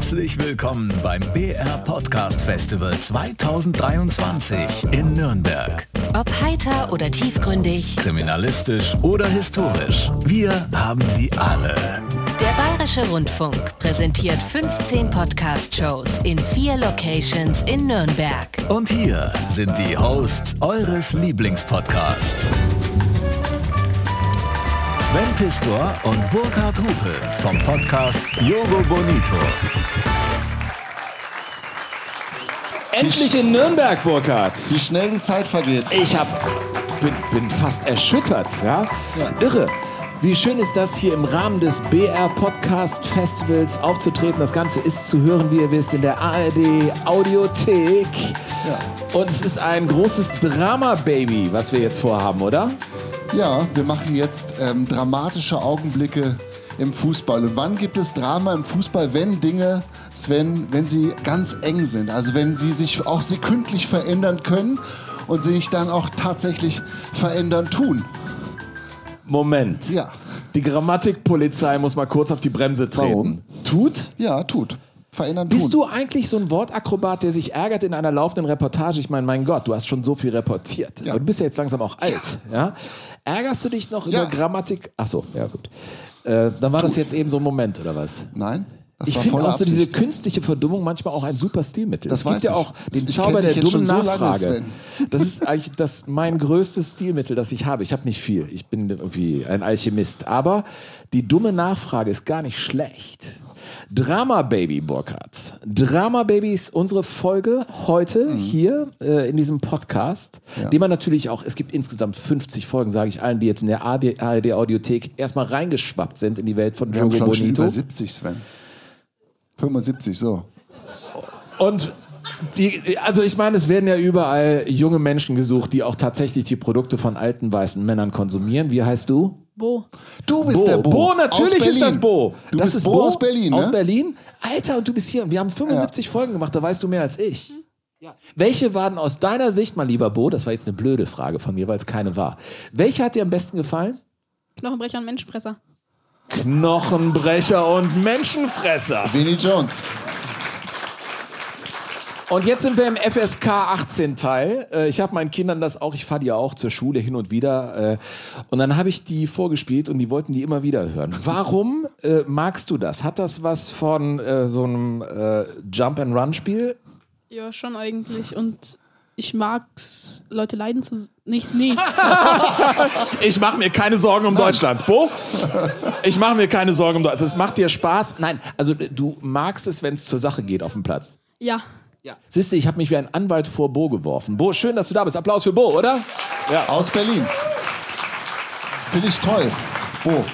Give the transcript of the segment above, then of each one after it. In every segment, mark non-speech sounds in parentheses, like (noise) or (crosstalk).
Herzlich willkommen beim BR Podcast Festival 2023 in Nürnberg. Ob heiter oder tiefgründig, Kriminalistisch oder historisch, wir haben sie alle. der Bayerische Rundfunk präsentiert 15 Podcast-Shows in vier Locations in Nürnberg. Und hier sind die Hosts eures Lieblingspodcasts. Sven Pistor und Burkhard Hupe vom Podcast Yogo Bonito. Endlich in Nürnberg, Burkhard. Wie schnell die Zeit vergeht. Ich hab, bin, bin fast erschüttert, ja? Ja. Irre. Wie schön ist das, hier im Rahmen des BR Podcast Festivals aufzutreten. Das Ganze ist zu hören, wie ihr wisst, in der ARD Audiothek. Ja. Und es ist ein großes Drama-Baby, was wir jetzt vorhaben, oder? Ja, wir machen jetzt ähm, dramatische Augenblicke im Fußball. Und wann gibt es Drama im Fußball, wenn Dinge, Sven, wenn sie ganz eng sind? Also wenn sie sich auch sekündlich verändern können und sich dann auch tatsächlich verändern tun. Moment. Ja. Die Grammatikpolizei muss mal kurz auf die Bremse treten. Warum? Tut? Ja, tut. Verändern tun. Bist du eigentlich so ein Wortakrobat, der sich ärgert in einer laufenden Reportage? Ich meine, mein Gott, du hast schon so viel reportiert. Ja. Du bist ja jetzt langsam auch alt. Ja. Ärgerst du dich noch Ja. über Grammatik? Ach so, ja gut. Äh, dann war das jetzt eben so ein Moment, oder was? Nein? Das ich finde auch so diese künstliche Verdummung manchmal auch ein super Stilmittel. Das es gibt ja ich. auch den Ich Zauber der dummen so Nachfrage. Das ist eigentlich das mein größtes Stilmittel, das ich habe. Ich habe nicht viel. Ich bin irgendwie ein Alchemist. Aber die dumme Nachfrage ist gar nicht schlecht. Drama Baby, Burkhardt. Drama Baby ist unsere Folge heute Mhm. hier äh, in diesem Podcast, den man natürlich auch, es gibt insgesamt 50 Folgen, sage ich allen, die jetzt in der ARD Audiothek erstmal reingeschwappt sind in die Welt von Wir haben Jogo schon, schon Bonito. über 70, Sven. 75, so. Und die, also ich meine, es werden ja überall junge Menschen gesucht, die auch tatsächlich die Produkte von alten weißen Männern konsumieren. Wie heißt du? Bo. Du bist Bo. der Bo. Bo, natürlich Aus ist das. Bo. Du das bist ist Bo aus Berlin, Aus ne? Berlin? Alter, und du bist hier. Wir haben 75 Folgen gemacht, da weißt du mehr als ich. Welche waren aus deiner Sicht, mein lieber Bo, das war jetzt eine blöde Frage von mir, weil es keine war. Welche hat dir am besten gefallen? Knochenbrecher und Menschenfresser. Knochenbrecher und Menschenfresser. Vinnie Jones. Und jetzt sind wir im FSK 18 Teil. Äh, Ich habe meinen Kindern das auch, ich fahre die ja auch zur Schule hin und wieder. äh, Und dann habe ich die vorgespielt und die wollten die immer wieder hören. Warum äh, magst du das? Hat das was von äh, so einem äh, Jump-and-Run-Spiel? Ja, schon eigentlich. Und ich mag's, Leute leiden zu. Nicht, nicht. (laughs) Ich mache mir keine Sorgen um Deutschland. Bo? Ich mache mir keine Sorgen um Deutschland. Also, es macht dir Spaß. Nein, also du magst es, wenn es zur Sache geht auf dem Platz. ja. Ja. Siehst du, ich habe mich wie ein Anwalt vor Bo geworfen. Bo, schön, dass du da bist. Applaus für Bo, oder? Ja. Aus Berlin. Finde ich toll. Bo,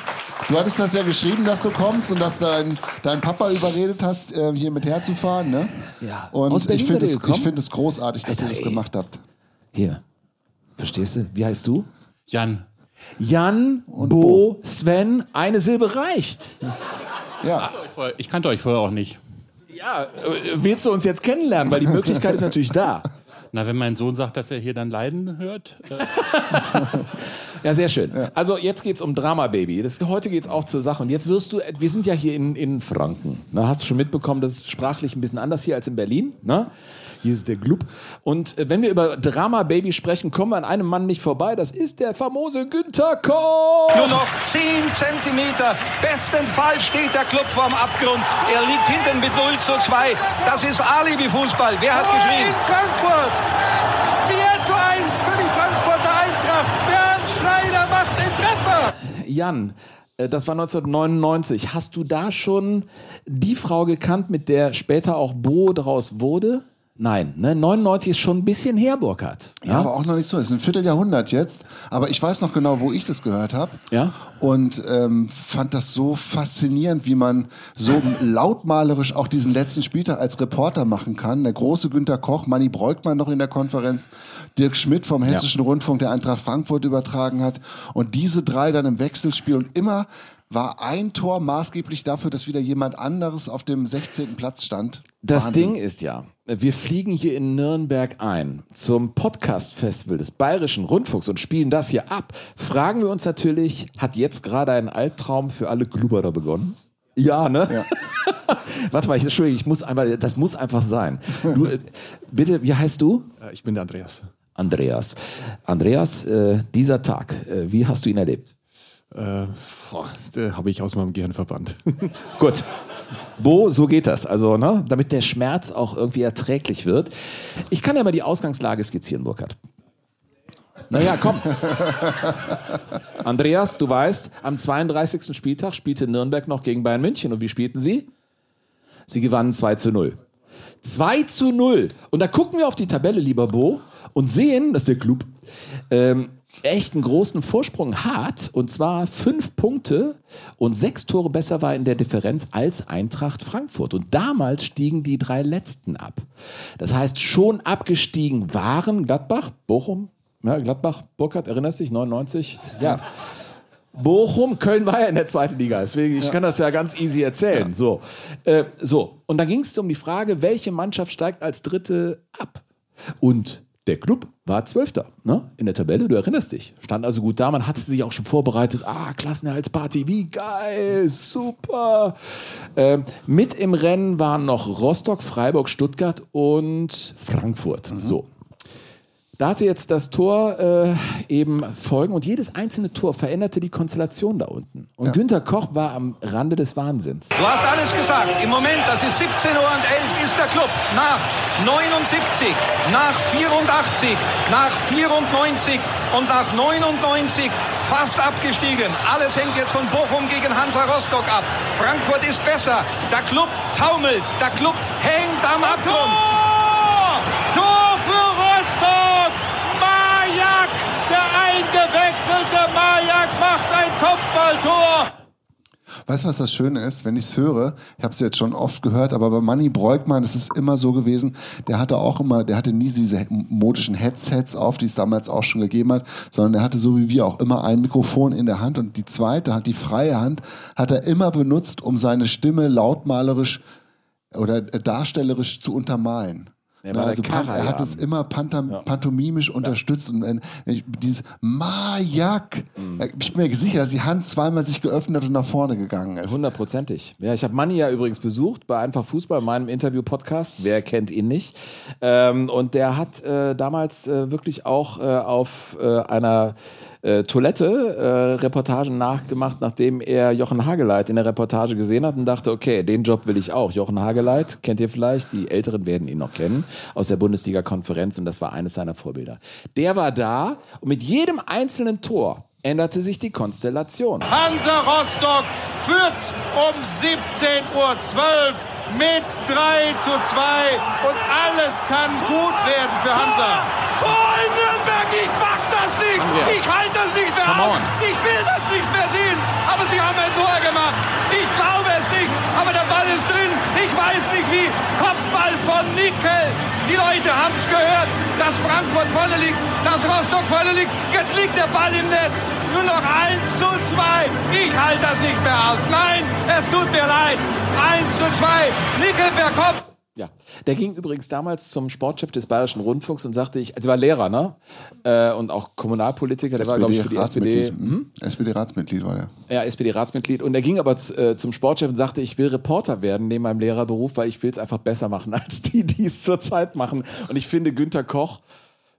du hattest das ja geschrieben, dass du kommst und dass dein, dein Papa überredet hast, äh, hier mit herzufahren, ne? Ja. Und Aus Berlin ich finde es, ihr ich find es großartig, dass ihr Alter, das ey. gemacht habt. Hier. Verstehst du? Wie heißt du? Jan, Jan, Bo, Bo. Sven, eine Silbe reicht. Ja, ich kannte euch vorher auch nicht. Ja, äh, willst du uns jetzt kennenlernen? Weil die Möglichkeit ist natürlich da. (laughs) Na, wenn mein Sohn sagt, dass er hier dann Leiden hört, äh, (laughs) Ja, sehr schön. Also jetzt geht's um Drama Baby. Das, heute geht's auch zur Sache. Und jetzt wirst du, wir sind ja hier in, in Franken. Na, hast du schon mitbekommen, das ist sprachlich ein bisschen anders hier als in Berlin. Ne? Hier ist der Glub. Und äh, wenn wir über Drama Baby sprechen, kommen wir an einem Mann nicht vorbei. Das ist der famose Günther Koch. Nur noch 10 Zentimeter. Bestenfalls steht der Club vorm Abgrund. Er liegt hinten mit 0 zu 2. Das ist Alibi-Fußball. Wer hat in geschrien? Frankfurt. 4 zu 1 für die Frankfurter Eintracht. Bernd Schneider macht den Treffer. Jan, äh, das war 1999. Hast du da schon die Frau gekannt, mit der später auch Bo draus wurde? Nein, ne? 99 ist schon ein bisschen her, Burkhard. ja, aber auch noch nicht so. Es ist ein Vierteljahrhundert jetzt. Aber ich weiß noch genau, wo ich das gehört habe. Ja? Und ähm, fand das so faszinierend, wie man so lautmalerisch auch diesen letzten Spieltag als Reporter machen kann. Der große Günter Koch, Manni Breukmann noch in der Konferenz, Dirk Schmidt vom Hessischen Rundfunk, der Eintracht Frankfurt übertragen hat. Und diese drei dann im Wechselspiel. Und immer war ein Tor maßgeblich dafür, dass wieder jemand anderes auf dem 16. Platz stand. Das Wahnsinn. Ding ist ja, wir fliegen hier in Nürnberg ein zum Podcast-Festival des Bayerischen Rundfunks und spielen das hier ab. Fragen wir uns natürlich, hat jetzt gerade ein Albtraum für alle Glubberer begonnen? Ja, ne? (laughs) Warte mal, ich, Entschuldigung, ich muss einmal, das muss einfach sein. Du, äh, bitte, wie heißt du? Äh, Ich bin der Andreas. Andreas. Andreas, äh, dieser Tag, äh, wie hast du ihn erlebt? Äh, boah, habe ich aus meinem Gehirn verbannt. (laughs) Gut. Bo, so geht das. Also, ne, damit der Schmerz auch irgendwie erträglich wird. Ich kann ja mal die Ausgangslage skizzieren, Burkhard. Naja, komm. (laughs) Andreas, du weißt, am 32. Spieltag spielte Nürnberg noch gegen Bayern München. Und wie spielten sie? Sie gewannen 2 zu 0. 2 zu 0. Und da gucken wir auf die Tabelle, lieber Bo, und sehen, dass der Club ähm, echt einen großen Vorsprung hat. Und zwar fünf Punkte und sechs Tore besser war in der Differenz als Eintracht Frankfurt. Und damals stiegen die drei Letzten ab. Das heißt, schon abgestiegen waren Gladbach, Bochum, ja, Gladbach, Burkhardt, erinnerst dich, 99? Ja. Bochum, Köln war ja in der zweiten Liga, deswegen ich kann das ja ganz easy erzählen. So, äh, so und dann ging es um die Frage, welche Mannschaft steigt als Dritte ab? Und der Club war Zwölfter ne? in der Tabelle, du erinnerst dich. Stand also gut da, man hatte sich auch schon vorbereitet. Ah, Klassenerhaltsparty, wie geil, super. Ähm, mit im Rennen waren noch Rostock, Freiburg, Stuttgart und Frankfurt. So, da hatte jetzt das Tor äh, eben Folgen und jedes einzelne Tor veränderte die Konstellation da unten. Und Günter Koch war am Rande des Wahnsinns. Du hast alles gesagt. Im Moment, das ist 17 Uhr und 11, ist der Club nach 79, nach 84, nach 94 und nach 99 fast abgestiegen. Alles hängt jetzt von Bochum gegen Hansa Rostock ab. Frankfurt ist besser. Der Club taumelt. Der Club hängt am Abgrund. Tor für Rostock! Majak, der eingewechselte Majak macht ein Kopfballtor. Weißt du, was das Schöne ist? Wenn ich es höre, ich habe es jetzt schon oft gehört, aber bei Manny Breukmann ist es immer so gewesen, der hatte auch immer, der hatte nie diese modischen Headsets auf, die es damals auch schon gegeben hat, sondern der hatte so wie wir auch immer ein Mikrofon in der Hand und die zweite Hand, die freie Hand, hat er immer benutzt, um seine Stimme lautmalerisch oder darstellerisch zu untermalen. Er der also pan- er hat es immer pantam, pantomimisch unterstützt und äh, ich- dieses Majak. Mhm. Ich bin mir sicher, dass die Hand zweimal sich geöffnet und nach vorne gegangen ist. Hundertprozentig. Ja, ich habe Manni ja übrigens besucht bei Einfach Fußball, meinem Interview-Podcast. Wer kennt ihn nicht? Ähm, und der hat äh, damals äh, wirklich auch äh, auf äh, einer äh, Toilette äh, Reportagen nachgemacht, nachdem er Jochen Hageleit in der Reportage gesehen hat und dachte, okay, den Job will ich auch. Jochen Hageleit, kennt ihr vielleicht? Die Älteren werden ihn noch kennen, aus der Bundesliga-Konferenz und das war eines seiner Vorbilder. Der war da und mit jedem einzelnen Tor änderte sich die Konstellation. Hansa Rostock führt um 17.12 Uhr mit 3 zu 2 und alles kann gut werden für Hansa. Tor in Nürnberg, ich mach das nicht. Ich halte das nicht mehr aus. Ich will das nicht mehr sehen. Aber sie haben ein Tor gemacht. Ich glaube. Aber der Ball ist drin. Ich weiß nicht wie. Kopfball von Nickel. Die Leute haben es gehört, dass Frankfurt vorne liegt, dass Rostock vorne liegt. Jetzt liegt der Ball im Netz. Nur noch 1 zu 2. Ich halte das nicht mehr aus. Nein, es tut mir leid. 1 zu 2. Nickel per Kopf. Ja, der ging übrigens damals zum Sportchef des Bayerischen Rundfunks und sagte, ich, also er war Lehrer, ne? Äh, und auch Kommunalpolitiker, der war, glaube ich, für die SPD. SPD-Ratsmitglied. Mhm. SPD-Ratsmitglied war der. Ja, SPD-Ratsmitglied. Und er ging aber äh, zum Sportchef und sagte, ich will Reporter werden neben meinem Lehrerberuf, weil ich will es einfach besser machen (laughs) als die, die es zurzeit machen. Und ich finde Günter Koch,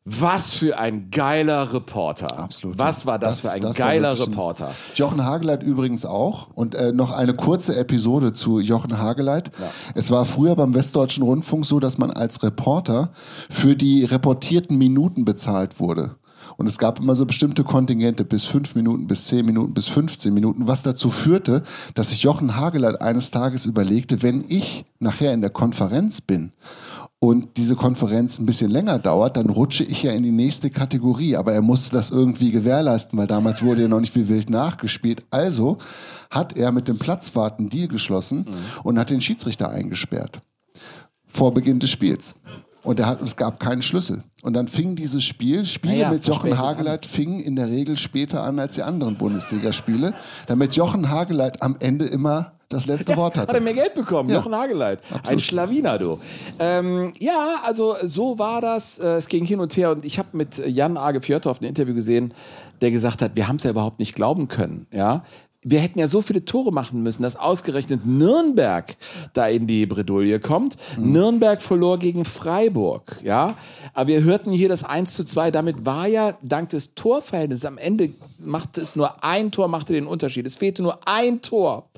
was für ein geiler Reporter. Absolut. Was war das, für ein das geiler Reporter? Jochen Hageleit übrigens auch. Und äh, noch eine kurze Episode zu Jochen Hageleit. Es war früher beim Westdeutschen Rundfunk so, dass man als Reporter für die reportierten Minuten bezahlt wurde. Und es gab immer so bestimmte Kontingente bis fünf Minuten, bis zehn Minuten, bis 15 Minuten, was dazu führte, dass sich Jochen Hageleit eines Tages überlegte, wenn ich nachher in der Konferenz bin und diese Konferenz ein bisschen länger dauert, dann rutsche ich ja in die nächste Kategorie. Aber er musste das irgendwie gewährleisten, weil damals wurde ja noch nicht wie wild nachgespielt. Also hat er mit dem Platzwart einen Deal geschlossen und hat den Schiedsrichter eingesperrt. Vor Beginn des Spiels. Und er hat, es gab keinen Schlüssel. Und dann fing dieses Spiel, Spiele Naja, mit Jochen verspätet Hageleit fingen in der Regel später an als die anderen Bundesligaspiele, damit Jochen Hageleit am Ende immer das letzte (laughs) Wort hatte. Hat er mehr Geld bekommen, Ja. Jochen Hageleit. Ein Schlawiner, du. Ähm, ja, also so war das. Äh, Es ging hin und her und ich habe mit Jan Age Fjörtoft ein Interview gesehen, der gesagt hat, wir haben es ja überhaupt nicht glauben können. Ja? wir hätten ja so viele Tore machen müssen, dass ausgerechnet Nürnberg da in die Bredouille kommt. Mhm. Nürnberg verlor gegen Freiburg, ja. Aber wir hörten hier das 1 zu 2. Damit war ja dank des Torverhältnisses am Ende machte es nur ein Tor, machte den Unterschied. Es fehlte nur ein Tor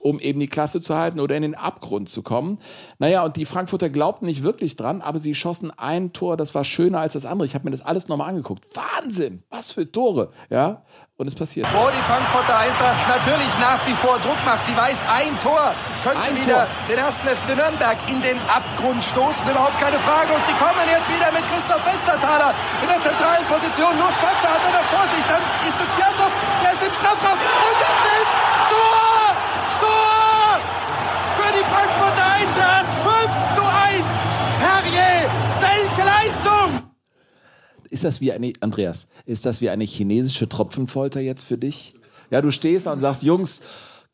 um eben die Klasse zu halten oder in den Abgrund zu kommen. Naja, und die Frankfurter glaubten nicht wirklich dran, aber sie schossen ein Tor, das war schöner als das andere. Ich habe mir das alles nochmal angeguckt. Wahnsinn, was für Tore, ja. Und es passiert. Wo die Frankfurter Eintracht natürlich nach wie vor Druck macht. Sie weiß, ein Tor könnte Ein wieder Tor. den ersten FC Nürnberg in den Abgrund stoßen. Überhaupt keine Frage. Und sie kommen jetzt wieder mit Christoph Westerthaler in der zentralen Position. Nur Schwarzer hat er noch vor sich. Dann ist es Fjandorf. Er ist im Strafraum. Und der Ist das wie eine, Andreas, ist das wie eine chinesische Tropfenfolter jetzt für dich? Ja, du stehst und sagst, Jungs,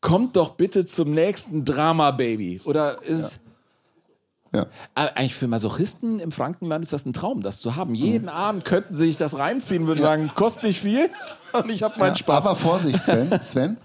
kommt doch bitte zum nächsten Drama, Baby. Oder ist Ja. Aber Eigentlich für Masochisten im Frankenland ist das ein Traum, das zu haben. Jeden Abend könnten sie sich das reinziehen, würden sagen, kostet nicht viel (laughs) und ich habe meinen Ja, Spaß. Aber Vorsicht, Sven. Sven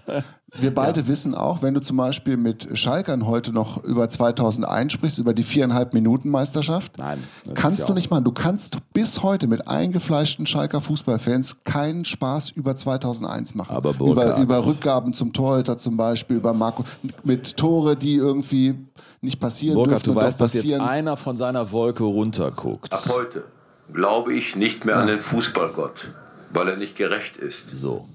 wir beide wissen auch, wenn du zum Beispiel mit Schalkern heute noch über 2001 sprichst, über die viereinhalb Minuten Meisterschaft, Nein, kannst ja du nicht machen. Du kannst bis heute mit eingefleischten Schalker Fußballfans keinen Spaß über 2001 machen. Aber über, Burkhard. über Rückgaben zum Torhüter zum Beispiel, über Marco, mit Tore, die irgendwie nicht passieren Burkhard, dürfen du und weißt, dass jetzt einer von seiner Wolke runterguckt. Ab heute glaube ich nicht mehr an den Fußballgott, weil er nicht gerecht ist. So.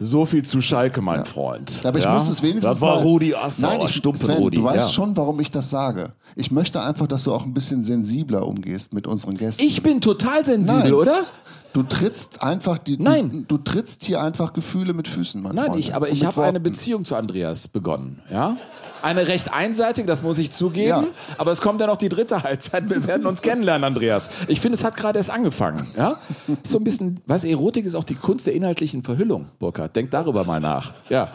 So viel zu Schalke, mein Freund. Aber ich Ja? muss es wenigstens Das war mal- Rudi Assauer, Nein, ich, Sven, Rudi. du weißt ja. schon, warum ich das sage. Ich möchte einfach, dass du auch ein bisschen sensibler umgehst mit unseren Gästen. Ich bin total sensibel, Nein. oder? Du trittst einfach die. Nein. Du, du trittst hier einfach Gefühle mit Füßen, mein Nein, Freund. ich, aber ich habe eine. Beziehung zu Andreas begonnen. Ja? Eine recht einseitige, das muss ich zugeben. Ja. Aber es kommt ja noch die dritte Halbzeit. Wir werden uns kennenlernen, Andreas. Ich finde, es hat gerade erst angefangen. Ja? Ist so ein bisschen, was Erotik ist auch die Kunst der inhaltlichen Verhüllung, Burkhard. Denk darüber mal nach. Ja.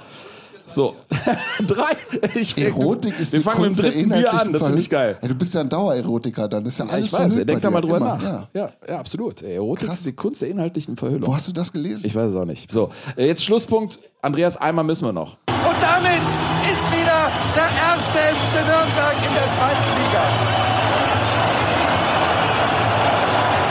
So. (laughs) Drei. Ich, Erotik ist Wir die fangen Kunst mit dem dritten der Bier an. inhaltlichen Das finde ich geil. Verhüllung. Ja, du bist ja ein Dauererotiker, dann ist ja Ja, alles ich weiß, denk da mal drüber Immer, nach. Ja. Ja. Ja, absolut. Erotik Krass. ist die Kunst der inhaltlichen Verhüllung. Wo hast du das gelesen? Ich weiß es auch nicht. So, äh, jetzt Schlusspunkt. Andreas, einmal müssen wir noch. Und damit der erste FC Nürnberg in der zweiten Liga.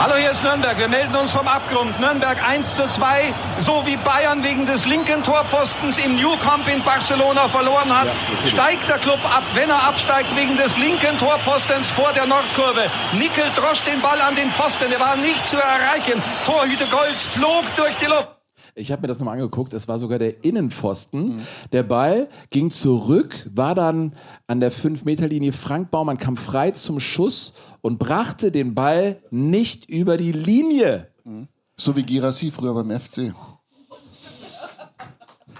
Hallo, hier ist Nürnberg. Wir melden uns vom Abgrund. Nürnberg 1 zu 2, so wie Bayern wegen des linken Torpfostens im New Camp in Barcelona verloren hat, steigt der Club ab, wenn er absteigt wegen des linken Torpfostens vor der Nordkurve. Nickel drosch den Ball an den Pfosten, er war nicht zu erreichen. Torhüter Golz flog durch die Luft. Ich habe mir das nochmal angeguckt. Es war sogar der Innenpfosten. Der Ball ging zurück, war dann an der 5-Meter-Linie. Frank Baumann kam frei zum Schuss und brachte den Ball nicht über die Linie. So wie Girassi früher beim FC.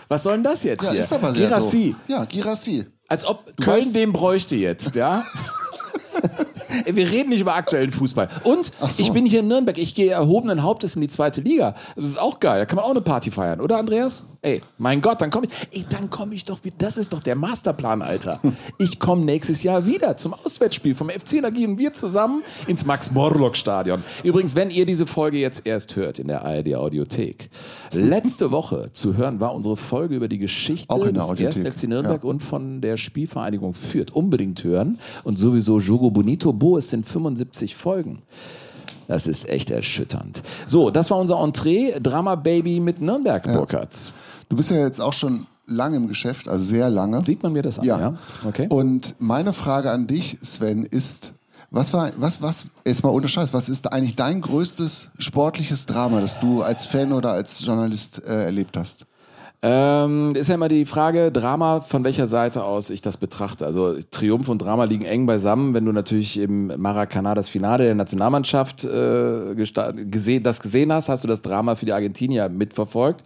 Was soll denn das jetzt Ja, hier? ist aber Girassi. so. Ja, Girassi. Als ob Du Köln weißt- den bräuchte jetzt, ja? (laughs) Wir reden nicht über aktuellen Fußball. Und so. ich bin hier in Nürnberg. Ich gehe erhobenen Hauptes in die zweite Liga. Das ist auch geil. Da kann man auch eine Party feiern, oder Andreas? Ey, mein Gott, dann komme ich. Ey, dann komme ich doch wieder. Das ist doch der Masterplan, Alter. Ich komme nächstes Jahr wieder zum Auswärtsspiel vom FC. Da gehen wir zusammen ins Max-Morlock-Stadion. Übrigens, wenn ihr diese Folge jetzt erst hört in der ARD-Audiothek. Letzte Woche zu hören war unsere Folge über die Geschichte des Audiothek, 1. FC Nürnberg ja. und von der Spielvereinigung führt. Unbedingt hören. Und sowieso Jogo Bonito Bo, es sind 75 Folgen. Das ist echt erschütternd. So, das war unser Entree. Drama Baby mit Nürnberg, Burkhardt. Du bist ja jetzt auch schon lange im Geschäft, also sehr lange. Sieht man mir das an? Ja. Ja. Okay. Und meine Frage an dich, Sven, ist, was war, was, was, jetzt mal ohne Scheiß, was ist eigentlich dein größtes sportliches Drama, das du als Fan oder als Journalist äh, erlebt hast? Ähm, ist ja immer die Frage, Drama, von welcher Seite aus ich das betrachte. Also Triumph und Drama liegen eng beisammen. Wenn du natürlich im Maracanã das Finale der Nationalmannschaft äh, gesehen, das gesehen hast, hast du das Drama für die Argentinier mitverfolgt.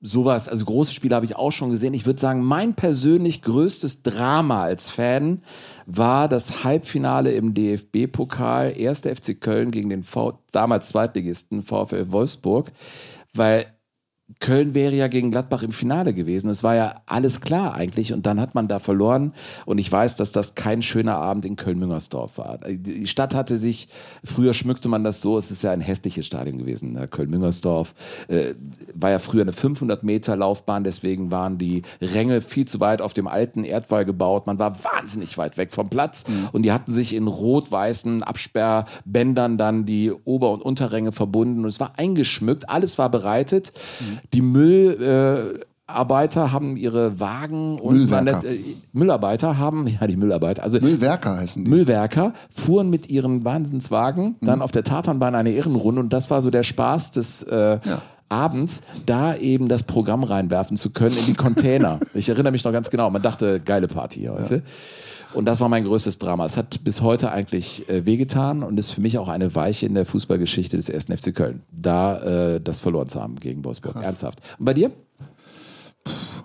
Sowas, also große Spiele habe ich auch schon gesehen. Ich würde sagen, mein persönlich größtes Drama als Fan war das Halbfinale im DFB-Pokal, 1. FC Köln gegen den v damals Zweitligisten VfL Wolfsburg, weil Köln wäre ja gegen Gladbach im Finale gewesen. Es war ja alles klar eigentlich und dann hat man da verloren und ich weiß, dass das kein schöner Abend in Köln-Müngersdorf war. Die Stadt hatte sich, früher schmückte man das so, es ist ja ein hässliches Stadion gewesen, ne? Köln-Müngersdorf. Äh, war ja früher eine 500 Meter Laufbahn, deswegen waren die Ränge viel zu weit auf dem alten Erdwall gebaut. Man war wahnsinnig weit weg vom Platz und die hatten sich in rot-weißen Absperrbändern dann die Ober- und Unterränge verbunden und es war eingeschmückt, alles war bereitet. Die Müllarbeiter haben ihre Wagen und Müllwerker. äh, Müllarbeiter haben, ja die Müllarbeiter, also Müllwerker heißen die. Müllwerker fuhren mit ihren Wahnsinnswagen dann auf der Tatanbahn eine Ehrenrunde und das war so der Spaß des äh, abends, da eben das Programm reinwerfen zu können in die Container. (laughs) ich erinnere mich noch ganz genau. Man dachte, geile Party heute. Und das war mein größtes Drama. Es hat bis heute eigentlich äh, wehgetan und ist für mich auch eine Weiche in der Fußballgeschichte des 1. FC Köln, da äh, das verloren zu haben gegen Wolfsburg. Ernsthaft. Und bei dir?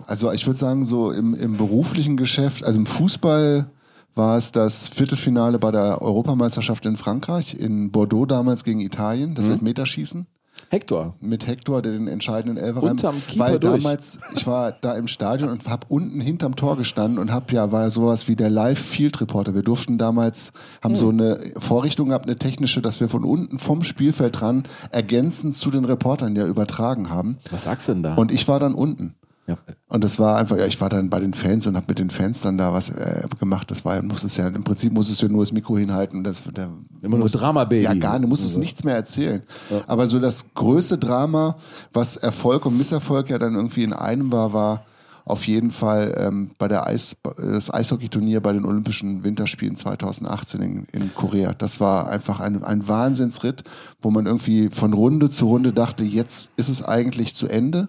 Also ich würde sagen, so im, im beruflichen Geschäft, also im Fußball war es das Viertelfinale bei der Europameisterschaft in Frankreich, in Bordeaux damals gegen Italien, das Elfmeterschießen. Hector. Mit Hector, der den entscheidenden Elfer Unterm Keeper Weil durch. damals, ich war da im Stadion und habe unten hinterm Tor gestanden und habe ja, war sowas wie der Live-Field-Reporter. Wir durften damals, haben so eine Vorrichtung gehabt, eine technische, dass wir von unten vom Spielfeld dran ergänzend zu den Reportern ja übertragen haben. Was sagst du denn da? Und ich war dann unten. Ja. Und das war einfach, ja, ich war dann bei den Fans und habe mit den Fans dann da was äh, gemacht. Das war, muss es ja, im Prinzip muss es ja nur das Mikro hinhalten. und Das, der, Immer nur muss- Drama-Baby. Ja, gar nicht, muss es nichts mehr erzählen. Aber so das größte Drama, was Erfolg und Misserfolg ja dann irgendwie in einem war, war auf jeden Fall ähm, bei der Eis, das Eishockeyturnier bei den Olympischen Winterspielen 2018 in, in Korea. Das war einfach ein, ein Wahnsinnsritt, wo man irgendwie von Runde zu Runde dachte, jetzt ist es eigentlich zu Ende.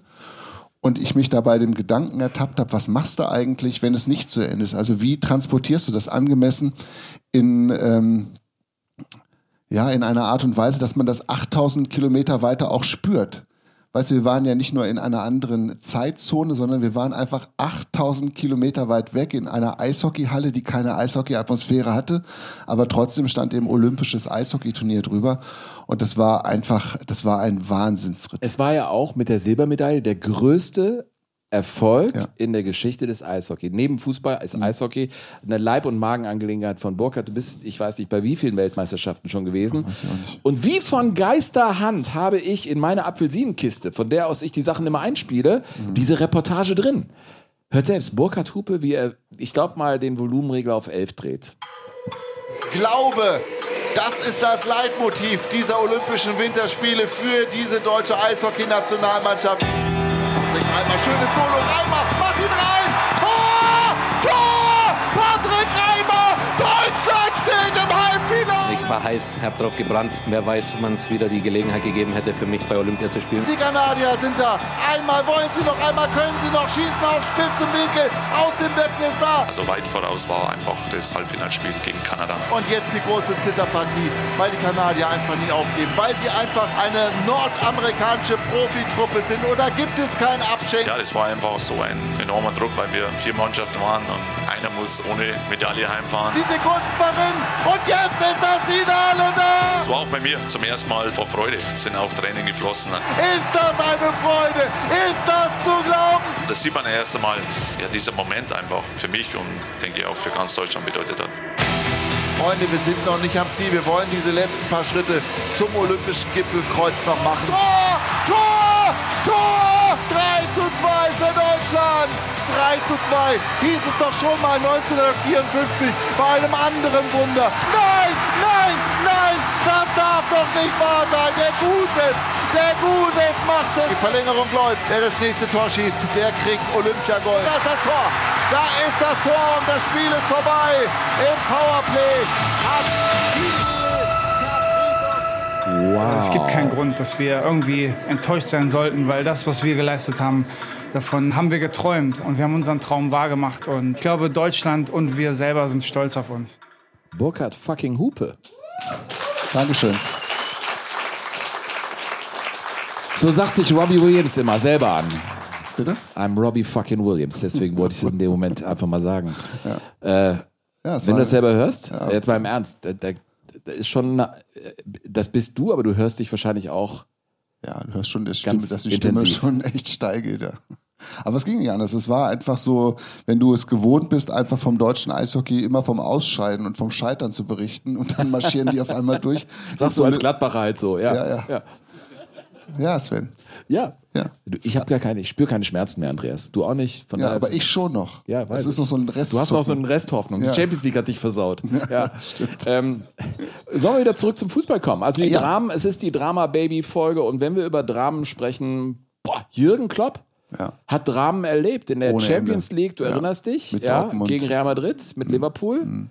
Und ich mich da bei dem Gedanken ertappt habe, was machst du eigentlich, wenn es nicht zu Ende ist? Also wie transportierst du das angemessen in, ähm, ja, in einer Art und Weise, dass man das 8000 Kilometer weiter auch spürt? Weißt du, wir waren ja nicht nur in einer anderen Zeitzone, sondern wir waren einfach 8000 Kilometer weit weg in einer Eishockeyhalle, die keine Eishockey-Atmosphäre hatte, aber trotzdem stand eben olympisches Eishockeyturnier drüber. Und das war einfach, das war ein Wahnsinnsritt. Es war ja auch mit der Silbermedaille der größte Erfolg Ja. Mhm. in der Geschichte des Eishockey. Neben Fußball ist Eishockey eine Leib- und Magenangelegenheit von Burkhardt. Du bist, ich weiß nicht, bei wie vielen Weltmeisterschaften schon gewesen. Und wie von Geisterhand habe ich in meiner Apfelsinenkiste, von der aus ich die Sachen immer einspiele, Mhm. diese Reportage drin. Hört selbst, Burkhard Hupe, wie er, ich glaube mal, den Volumenregler auf 11 dreht. Glaube, das ist das Leitmotiv dieser Olympischen Winterspiele für diese deutsche Eishockey-Nationalmannschaft. Reimer, schönes Solo. Reimer, mach ihn rein! War heiß, hab drauf gebrannt. Wer weiß, wann es wieder die Gelegenheit gegeben hätte, für mich bei Olympia zu spielen. Die Kanadier sind da. Einmal wollen sie noch, einmal können sie noch. Schießen auf Spitzenwinkel. Aus dem Becken ist da. Also weit voraus war einfach das Halbfinalspiel gegen Kanada. Und jetzt die große Zitterpartie, weil die Kanadier einfach nie aufgeben. Weil sie einfach eine nordamerikanische Profitruppe sind. Oder gibt es kein Abschenken? Ja, das war einfach so ein enormer Druck, weil wir vier Mannschaften waren und einer muss ohne Medaille heimfahren. Die Sekunden verrinnen. Und jetzt ist das Finale da. Es war auch bei mir zum ersten Mal vor Freude. Es sind auch Tränen geflossen. Ist das eine Freude? Ist das zu glauben? Das sieht man erst einmal, ja, dieser Moment einfach für mich und denke ich auch für ganz Deutschland bedeutet hat. Freunde, wir sind noch nicht am Ziel. Wir wollen diese letzten paar Schritte zum Olympischen Gipfelkreuz noch machen. Tor! Tor! Tor! 3 zu 2 für Deutschland! 3 zu 2 hieß es doch schon mal 1954 bei einem anderen Wunder. Nein! Nein! Nein! Das darf doch nicht wahr sein! Der Gusev! Der Gusev macht es! Die Verlängerung läuft. Wer das nächste Tor schießt, der kriegt Olympiagold. Da ist das Tor! Da ist das Tor und das Spiel ist vorbei. Im Powerplay hat Wow. Es gibt keinen Grund, dass wir irgendwie enttäuscht sein sollten, weil das, was wir geleistet haben, davon haben wir geträumt und wir haben unseren Traum wahrgemacht. Und ich glaube, Deutschland und wir selber sind stolz auf uns. Burkhard fucking Hupe. Dankeschön. So sagt sich Robbie Williams immer selber an. Bitte? I'm Robbie fucking Williams. Deswegen wollte ich es in dem Moment einfach mal sagen. Äh, Ja, wenn du das selber hörst, jetzt mal im Ernst, da, da, da ist schon, na- das bist du, aber du hörst dich wahrscheinlich auch Ja, du hörst schon, der Stimme, Ganz dass die Stimme intensiv. schon echt steil geht. Aber es ging nicht anders. Es war einfach so, wenn du es gewohnt bist, einfach vom deutschen Eishockey immer vom Ausscheiden und vom Scheitern zu berichten und dann marschieren die auf einmal durch. (laughs) Sagst du als Gladbacher halt so, ja. Ja, ja. ja. Ja, Sven. Ja. Ja. Ich habe gar keine, ich spüre keine Schmerzen mehr, Andreas. Du auch nicht. Von Ja, aber ich schon noch. Ja, weiß Das ist noch so ein Rest. Du hast noch so einen Resthoffnung. Ja. Die Champions League hat dich versaut. (laughs) Ja, stimmt. Ähm, sollen wir wieder zurück zum Fußball kommen? Also die. Dramen, es ist die Drama-Baby-Folge und wenn wir über Dramen sprechen, boah, Jürgen Klopp Ja. hat Dramen erlebt in der Ohne Champions Ende. League. Du Ja. erinnerst dich? Mit ja, Dortmund. Mhm. gegen Real Madrid, mit Liverpool,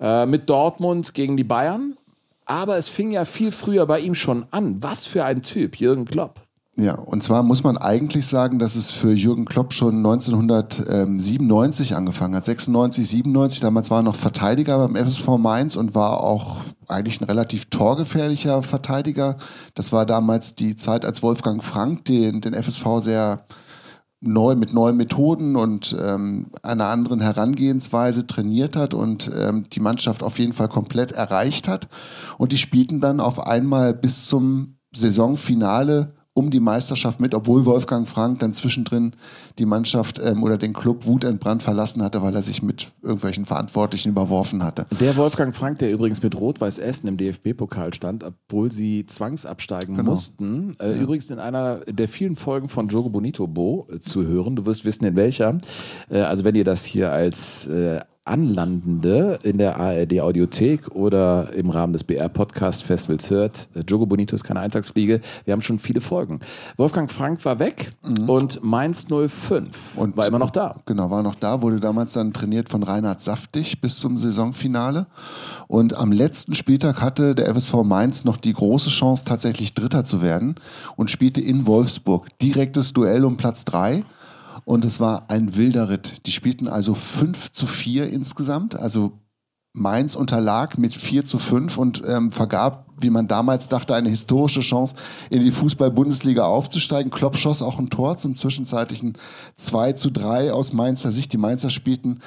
äh, mit Dortmund gegen die Bayern. Aber es fing ja viel früher bei ihm schon an. Was für ein Typ, Jürgen Klopp. Ja, und zwar muss man eigentlich sagen, dass es für Jürgen Klopp schon 1997 angefangen hat. 96, 97, damals war er noch Verteidiger beim FSV Mainz und war auch eigentlich ein relativ torgefährlicher Verteidiger. Das war damals die Zeit, als Wolfgang Frank den, den FSV sehr neu mit neuen Methoden und ähm, einer anderen Herangehensweise trainiert hat und ähm, die Mannschaft auf jeden Fall komplett erreicht hat. Und die spielten dann auf einmal bis zum Saisonfinale um die Meisterschaft mit, obwohl Wolfgang Frank dann zwischendrin die Mannschaft ähm, oder den Club wutentbrannt verlassen hatte, weil er sich mit irgendwelchen Verantwortlichen überworfen hatte. Der Wolfgang Frank, der übrigens mit Rot-Weiß Essen im DFB-Pokal stand, obwohl sie zwangsabsteigen Genau. mussten. Äh, Übrigens in einer der vielen Folgen von Jogo Bonito Bo äh, zu hören. Du wirst wissen, in welcher. Äh, also wenn ihr das hier als äh, Anlandende in der ARD Audiothek oder im Rahmen des BR Podcast Festivals hört. Äh, Jogo Bonito ist keine Eintagsfliege. Wir haben schon viele Folgen. Wolfgang Frank war weg und Mainz 05 und war immer noch da. Genau, war noch da, wurde damals dann trainiert von Reinhard Saftig bis zum Saisonfinale. Und am letzten Spieltag hatte der FSV Mainz noch die große Chance, tatsächlich Dritter zu werden und spielte in Wolfsburg. Direktes Duell um Platz drei. Und es war ein wilder Ritt. Die spielten also 5 zu 4 insgesamt. Also Mainz unterlag mit 4 zu 5 und ähm, vergab, wie man damals dachte, eine historische Chance, in die Fußball-Bundesliga aufzusteigen. Klopp schoss auch ein Tor zum zwischenzeitlichen 2 zu 3 aus Mainzer Sicht. Die Mainzer spielten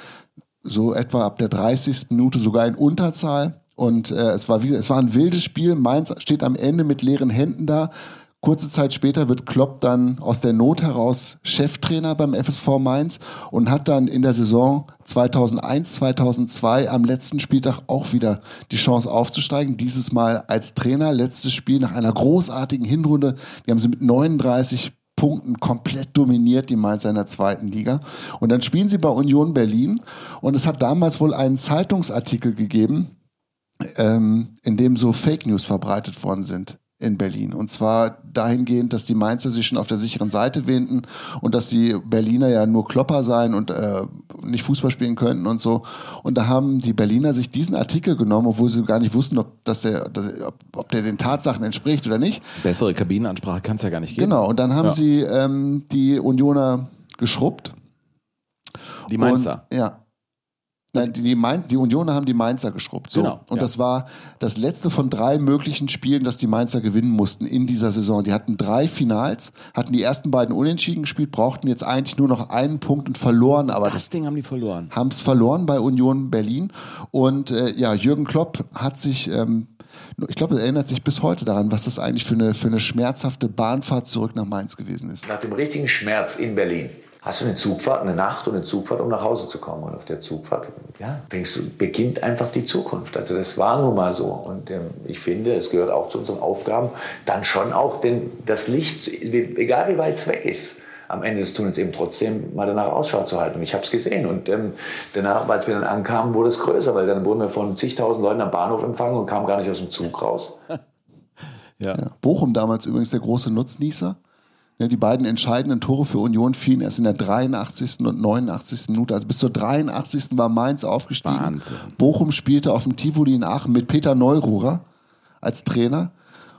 so etwa ab der 30. Minute sogar in Unterzahl. Und äh, es, war es war ein wildes Spiel. Mainz steht am Ende mit leeren Händen da. Kurze Zeit später wird Klopp dann aus der Not heraus Cheftrainer beim FSV Mainz und hat dann in der Saison 2001, 2002 am letzten Spieltag auch wieder die Chance aufzusteigen. Dieses Mal als Trainer. Letztes Spiel nach einer großartigen Hinrunde. Die haben sie mit 39 Punkten komplett dominiert, die Mainz in der zweiten Liga. Und dann spielen sie bei Union Berlin. Und es hat damals wohl einen Zeitungsartikel gegeben, ähm, in dem so Fake News verbreitet worden sind in Berlin. Und zwar dahingehend, dass die Mainzer sich schon auf der sicheren Seite wähnten und dass die Berliner ja nur Klopper seien und äh, nicht Fußball spielen könnten und so. Und da haben die Berliner sich diesen Artikel genommen, obwohl sie gar nicht wussten, ob, das der, dass, ob, ob der den Tatsachen entspricht oder nicht. Bessere Kabinenansprache kann es ja gar nicht geben. Genau, und dann haben Ja. sie ähm, die Unioner geschrubbt. Die Mainzer. Und, ja. Nein, die, die, Main, die Unioner haben die Mainzer geschrubbt. So. Genau, Und ja. das war das letzte von drei möglichen Spielen, das die Mainzer gewinnen mussten in dieser Saison. Die hatten drei Finals, hatten die ersten beiden unentschieden gespielt, brauchten jetzt eigentlich nur noch einen Punkt und verloren, aber das Das Ding haben die verloren. haben es verloren bei Union Berlin. Und äh, ja, Jürgen Klopp hat sich, ähm, ich glaube, er erinnert sich bis heute daran, was das eigentlich für eine, für eine schmerzhafte Bahnfahrt zurück nach Mainz gewesen ist. Nach dem richtigen Schmerz in Berlin hast du eine Zugfahrt, eine Nacht und eine Zugfahrt, um nach Hause zu kommen. Und auf der Zugfahrt, ja, fängst du, beginnt einfach die Zukunft. Also das war nun mal so. Und ähm, ich finde, es gehört auch zu unseren Aufgaben, dann schon auch den, das Licht, egal wie weit es weg ist, am Ende des Tunnels eben trotzdem mal danach Ausschau zu halten. Und ich habe es gesehen. Und ähm, danach, als wir dann ankamen, wurde es größer, weil dann wurden wir von zigtausend Leuten am Bahnhof empfangen und kamen gar nicht aus dem Zug raus. (laughs) Ja. Ja. Bochum damals übrigens der große Nutznießer. Die beiden entscheidenden Tore für Union fielen erst in der 83. und 89. Minute. Also bis zur 83. war Mainz aufgestiegen. Wahnsinn. Bochum spielte auf dem Tivoli in Aachen mit Peter Neururer als Trainer.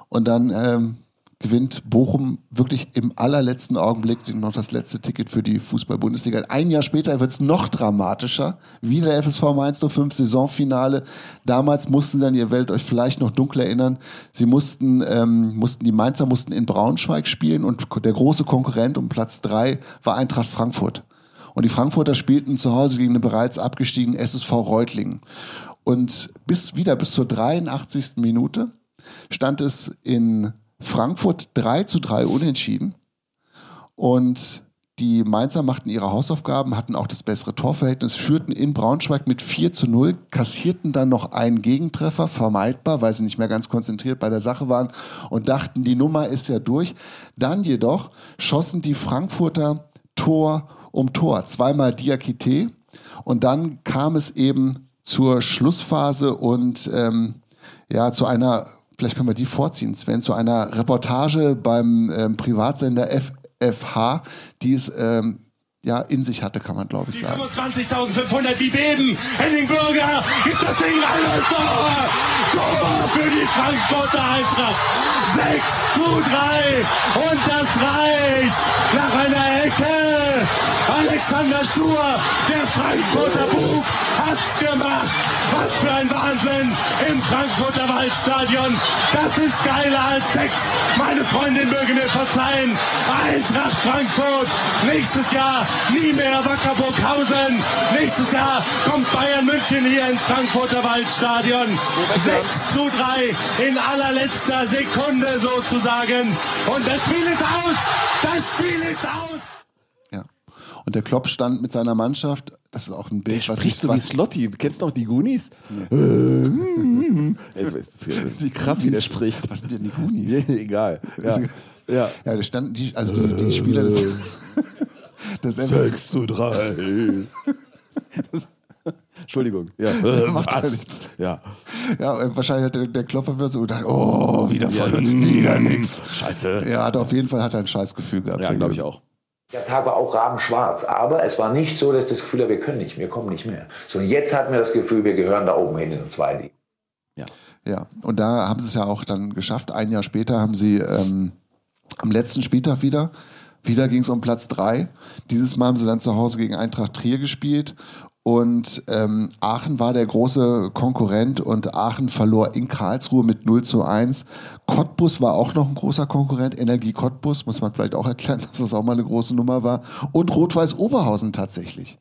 Und dann ähm, gewinnt Bochum wirklich im allerletzten Augenblick noch das letzte Ticket für die Fußball-Bundesliga. Ein Jahr später wird es noch dramatischer. Wieder der FSV Mainz 05 Saisonfinale. Damals mussten dann, ihr werdet euch vielleicht noch dunkel erinnern, sie mussten, ähm, mussten, die Mainzer mussten in Braunschweig spielen und der große Konkurrent um Platz drei war Eintracht Frankfurt. Und die Frankfurter spielten zu Hause gegen den bereits abgestiegenen SSV Reutlingen. Und bis, wieder bis zur 83. Minute stand es in Frankfurt 3 zu 3 unentschieden. Und die Mainzer machten ihre Hausaufgaben, hatten auch das bessere Torverhältnis, führten in Braunschweig mit 4 zu 0, kassierten dann noch einen Gegentreffer, vermeidbar, weil sie nicht mehr ganz konzentriert bei der Sache waren und dachten, die Nummer ist ja durch. Dann jedoch schossen die Frankfurter Tor um Tor, zweimal Diakite. Und dann kam es eben zur Schlussphase und ähm, ja, zu einer, vielleicht können wir die vorziehen, Sven, zu einer Reportage beim ähm, Privatsender FFH, die es ähm, ja, in sich hatte, kann man glaube ich sagen. 25.500, die beben. Henning Bürger gibt das Ding rein und Tor. Tor für die Frankfurter Eintracht. 6 zu 3 und das reicht nach einer Ecke. Alexander Schur, der Frankfurter Bug, hat's gemacht. Was für ein Wahnsinn im Frankfurter Waldstadion. Das ist geiler als Sex. Meine Freundin möge mir verzeihen. Eintracht Frankfurt nächstes Jahr nie mehr Wackerburghausen. Nächstes Jahr kommt Bayern München hier ins Frankfurter Waldstadion. 6 zu 3 in allerletzter Sekunde sozusagen. Und das Spiel ist aus. Das Spiel ist aus. Und der Klopp stand mit seiner Mannschaft, das ist auch ein Bild, Der was spricht ich so wie Slotty. Kennst du noch die Goonies? Äh, (laughs) Nee. Krass, wie der spricht. Was sind denn die Goonies? (laughs) Egal. Ja. Ja, ja da standen die, also die, die Spieler des, (laughs) MS 6 zu 3. (laughs) Entschuldigung. Ja. Macht ja nichts. Ja. Ja, wahrscheinlich hat der, der Klopper wieder so gedacht, oh, wieder voll und wieder nix. Scheiße. Ja, hat auf jeden Fall hat er ein Scheißgefühl gehabt. Ja, glaube ich auch. Der Tag war auch rabenschwarz, aber es war nicht so, dass ich das Gefühl habe, wir können nicht, wir kommen nicht mehr. Sondern jetzt hatten wir das Gefühl, wir gehören da oben hin in den zweiten. Ja, und da haben sie es ja auch dann geschafft. Ein Jahr später haben sie ähm, am letzten Spieltag wieder, wieder ging es um Platz drei. Dieses Mal haben sie dann zu Hause gegen Eintracht Trier gespielt. Und ähm, Aachen war der große Konkurrent und Aachen verlor in Karlsruhe mit 0 zu 1. Cottbus war auch noch ein großer Konkurrent. Energie Cottbus, muss man vielleicht auch erklären, (laughs) dass das auch mal eine große Nummer war. Und Rot-Weiß Oberhausen tatsächlich.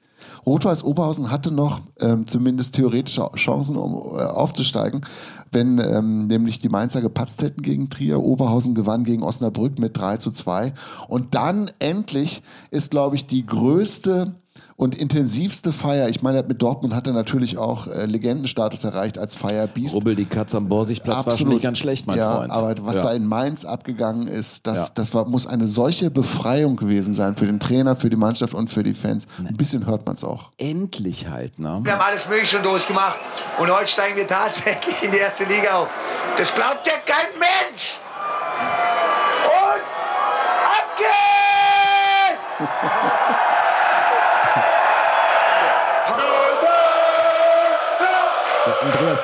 Rot-Weiß Oberhausen hatte noch ähm, zumindest theoretische Chancen, um äh, aufzusteigen, wenn ähm, nämlich die Mainzer gepatzt hätten gegen Trier. Oberhausen gewann gegen Osnabrück mit 3 zu 2. Und dann endlich ist, glaube ich, die größte und intensivste Feier. Ich meine, mit Dortmund hat er natürlich auch äh, Legendenstatus erreicht als Feierbiest. Rubbel die Katz am Borsigplatz war schon nicht ganz schlecht, mein ja, Freund. Aber was Ja. da in Mainz abgegangen ist, das, Ja. das war, muss eine solche Befreiung gewesen sein für den Trainer, für die Mannschaft und für die Fans. Ein bisschen hört man es auch. Endlich halt, ne? Wir haben alles Mögliche schon durchgemacht und heute steigen wir tatsächlich in die erste Liga auf. Das glaubt ja kein Mensch. Und ab geht's! (laughs)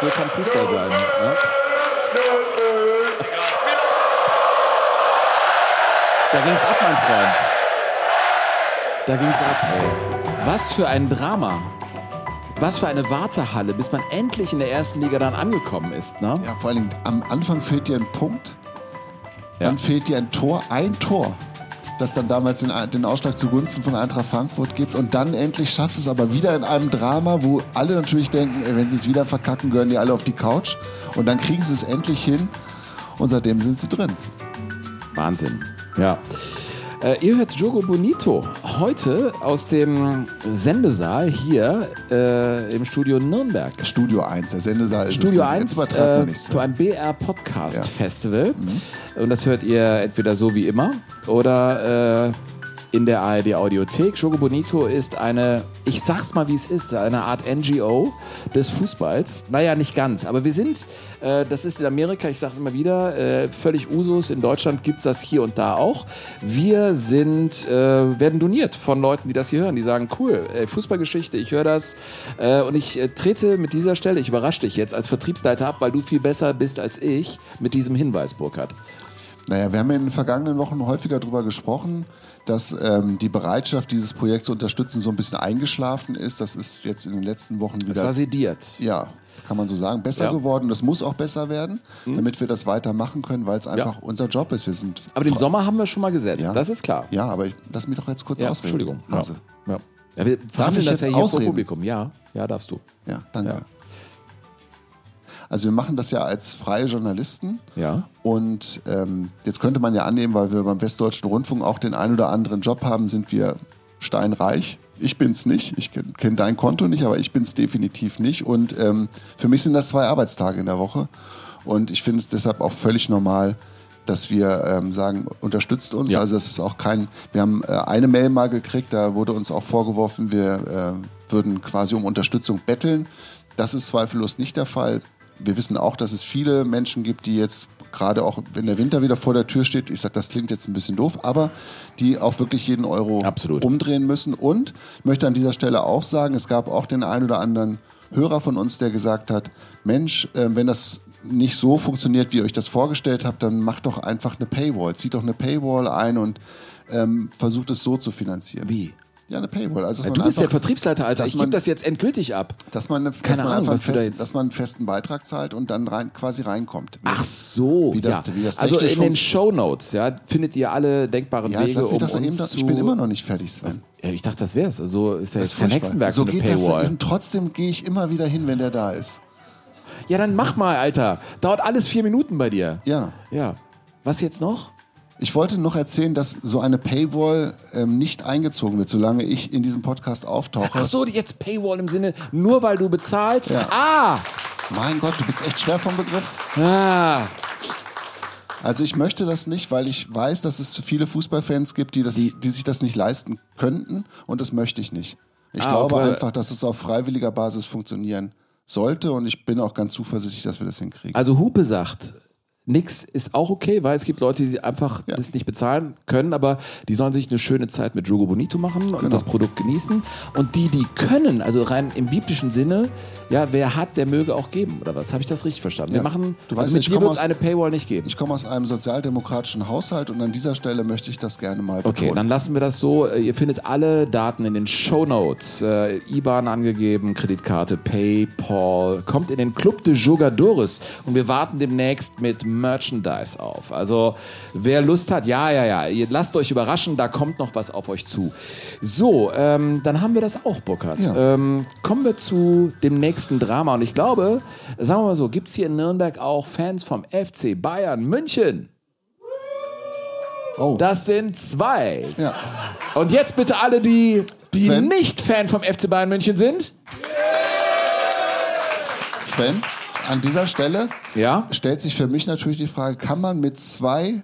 Ja, so kann Fußball sein. Ne? Da ging's ab, mein Freund. Da ging's ab, ey. Was für ein Drama. Was für eine Wartehalle, bis man endlich in der ersten Liga dann angekommen ist, ne? Ja, vor allen Dingen am Anfang fehlt dir ein Punkt, dann fehlt dir ein Tor, ein Tor, das dann damals den, den Ausschlag zugunsten von Eintracht Frankfurt gibt und dann endlich schafft es aber wieder in einem Drama, wo alle natürlich denken, ey, wenn sie es wieder verkacken, gehören die alle auf die Couch und dann kriegen sie es endlich hin und seitdem sind sie drin. Wahnsinn. Ja. Äh, ihr hört Jogo Bonito heute aus dem Sendesaal hier äh, im Studio Nürnberg. Studio 1, der Sendesaal ist Studio es nicht. 1 Jetzt übertreibt man äh, nichts. für ein BR Podcast Ja. Festival. Und das hört ihr entweder so wie immer oder äh, in der ARD Audiothek. Jogo Bonito ist eine, ich sag's mal wie es ist, eine Art NGO des Fußballs. Naja, nicht ganz, aber wir sind, äh, das ist in Amerika, ich sag's immer wieder, äh, völlig Usus. In Deutschland gibt's das hier und da auch. Wir sind, äh, werden doniert von Leuten, die das hier hören, die sagen, cool, äh, Fußballgeschichte, ich höre das äh, und ich äh, trete mit dieser Stelle, ich überrasche dich jetzt als Vertriebsleiter ab, weil du viel besser bist als ich mit diesem Hinweis, Burkhard. Naja, wir haben in den vergangenen Wochen häufiger darüber gesprochen, dass ähm, die Bereitschaft, dieses Projekt zu unterstützen, so ein bisschen eingeschlafen ist. Das ist jetzt in den letzten Wochen wieder. Das war sediert. Ja, kann man so sagen. Besser Ja. Mhm. geworden. Das muss auch besser werden, damit wir das weitermachen können, weil es einfach unser Job ist. Wir sind. Aber den Sommer haben wir schon mal gesetzt, Ja. das ist klar. Ja, aber ich, lass mich doch jetzt kurz Ja, ausreden. Entschuldigung. Hase. Ja. Ja, wir verhandeln das ja hier vor ausreden? Publikum. Ja, ja, darfst du. Ja, danke. Also wir machen das ja als freie Journalisten. Ja. Und ähm, jetzt könnte man ja annehmen, weil wir beim Westdeutschen Rundfunk auch den ein oder anderen Job haben, sind wir steinreich. Ich bin's nicht. Ich kenne kenn dein Konto nicht, aber ich bin's definitiv nicht. Und ähm, für mich sind das zwei Arbeitstage in der Woche. Und ich finde es deshalb auch völlig normal, dass wir ähm, sagen, unterstützt uns. Ja. Also das ist auch kein. Wir haben äh, eine Mail mal gekriegt, da wurde uns auch vorgeworfen, wir äh, würden quasi um Unterstützung betteln. Das ist zweifellos nicht der Fall. Wir wissen auch, dass es viele Menschen gibt, die jetzt gerade auch, wenn der Winter wieder vor der Tür steht, ich sage, das klingt jetzt ein bisschen doof, aber die auch wirklich jeden Euro umdrehen müssen. Und ich möchte an dieser Stelle auch sagen, es gab auch den einen oder anderen Hörer von uns, der gesagt hat, Mensch, äh, wenn das nicht so funktioniert, wie ihr euch das vorgestellt habt, dann macht doch einfach eine Paywall. Zieht doch eine Paywall ein und ähm, versucht es so zu finanzieren. Wie? Ja, eine Paywall. Also, du bist einfach- der Vertriebsleiter, Alter. Ich gebe das jetzt endgültig ab. Dass man, eine, Keine dass, man Ahnung, einfach fest, jetzt- dass man einen festen Beitrag zahlt und dann rein, quasi reinkommt. Ach so, Wie das, ja. wie das also in den funkt- Shownotes ja, findet ihr alle denkbaren Ja, Wege, um uns doch- zu... ich bin immer noch nicht fertig, Sven. Ja, ich dachte, das wär's. Also ist ja Das jetzt kein. Hexenwerk, so eine geht das. Paywall. Und trotzdem gehe ich immer wieder hin, wenn der da ist. Ja, dann mach mal, Alter. Dauert alles vier Minuten bei dir. Ja. Ja. Was jetzt noch? Ich wollte noch erzählen, dass so eine Paywall ähm, nicht eingezogen wird, solange ich in diesem Podcast auftauche. Ach so, jetzt Paywall im Sinne, nur weil du bezahlst? Ja. Ah! Mein Gott, du bist echt schwer vom Begriff. Ah. Also ich möchte das nicht, weil ich weiß, dass es viele Fußballfans gibt, die, das, die, sich das nicht leisten könnten und das möchte ich nicht. Ich Ah, glaube okay. einfach, dass es auf freiwilliger Basis funktionieren sollte und ich bin auch ganz zuversichtlich, dass wir das hinkriegen. Also Hupe sagt, nix ist auch okay, weil es gibt Leute, die einfach das nicht bezahlen können, aber die sollen sich eine schöne Zeit mit Jogo Bonito machen und Genau. das Produkt genießen. Und die, die können, also rein im biblischen Sinne, ja, wer hat, der möge auch geben, oder was? Habe ich das richtig verstanden? Wir Ja. machen, Du also weißt, mit ich dir wird es eine Paywall nicht geben. Ich komme aus einem sozialdemokratischen Haushalt und an dieser Stelle möchte ich das gerne mal betonen. Okay, dann lassen wir das so. Äh, Ihr findet alle Daten in den Show Notes. Äh, IBAN angegeben, Kreditkarte, PayPal. Kommt in den Club de Jogadores und wir warten demnächst mit Merchandise auf. Also wer Lust hat, ja, ja, ja, lasst euch überraschen, da kommt noch was auf euch zu. So, ähm, dann haben wir das auch, Burkhard. Ja. Ähm, kommen wir zu dem nächsten Drama und ich glaube, sagen wir mal so, gibt es hier in Nürnberg auch Fans vom FC Bayern München? Oh. Das sind zwei. Ja. Und jetzt bitte alle, die, die Sven? nicht Fan vom FC Bayern München sind. Sven, an dieser Stelle ja? stellt sich für mich natürlich die Frage, kann man mit zwei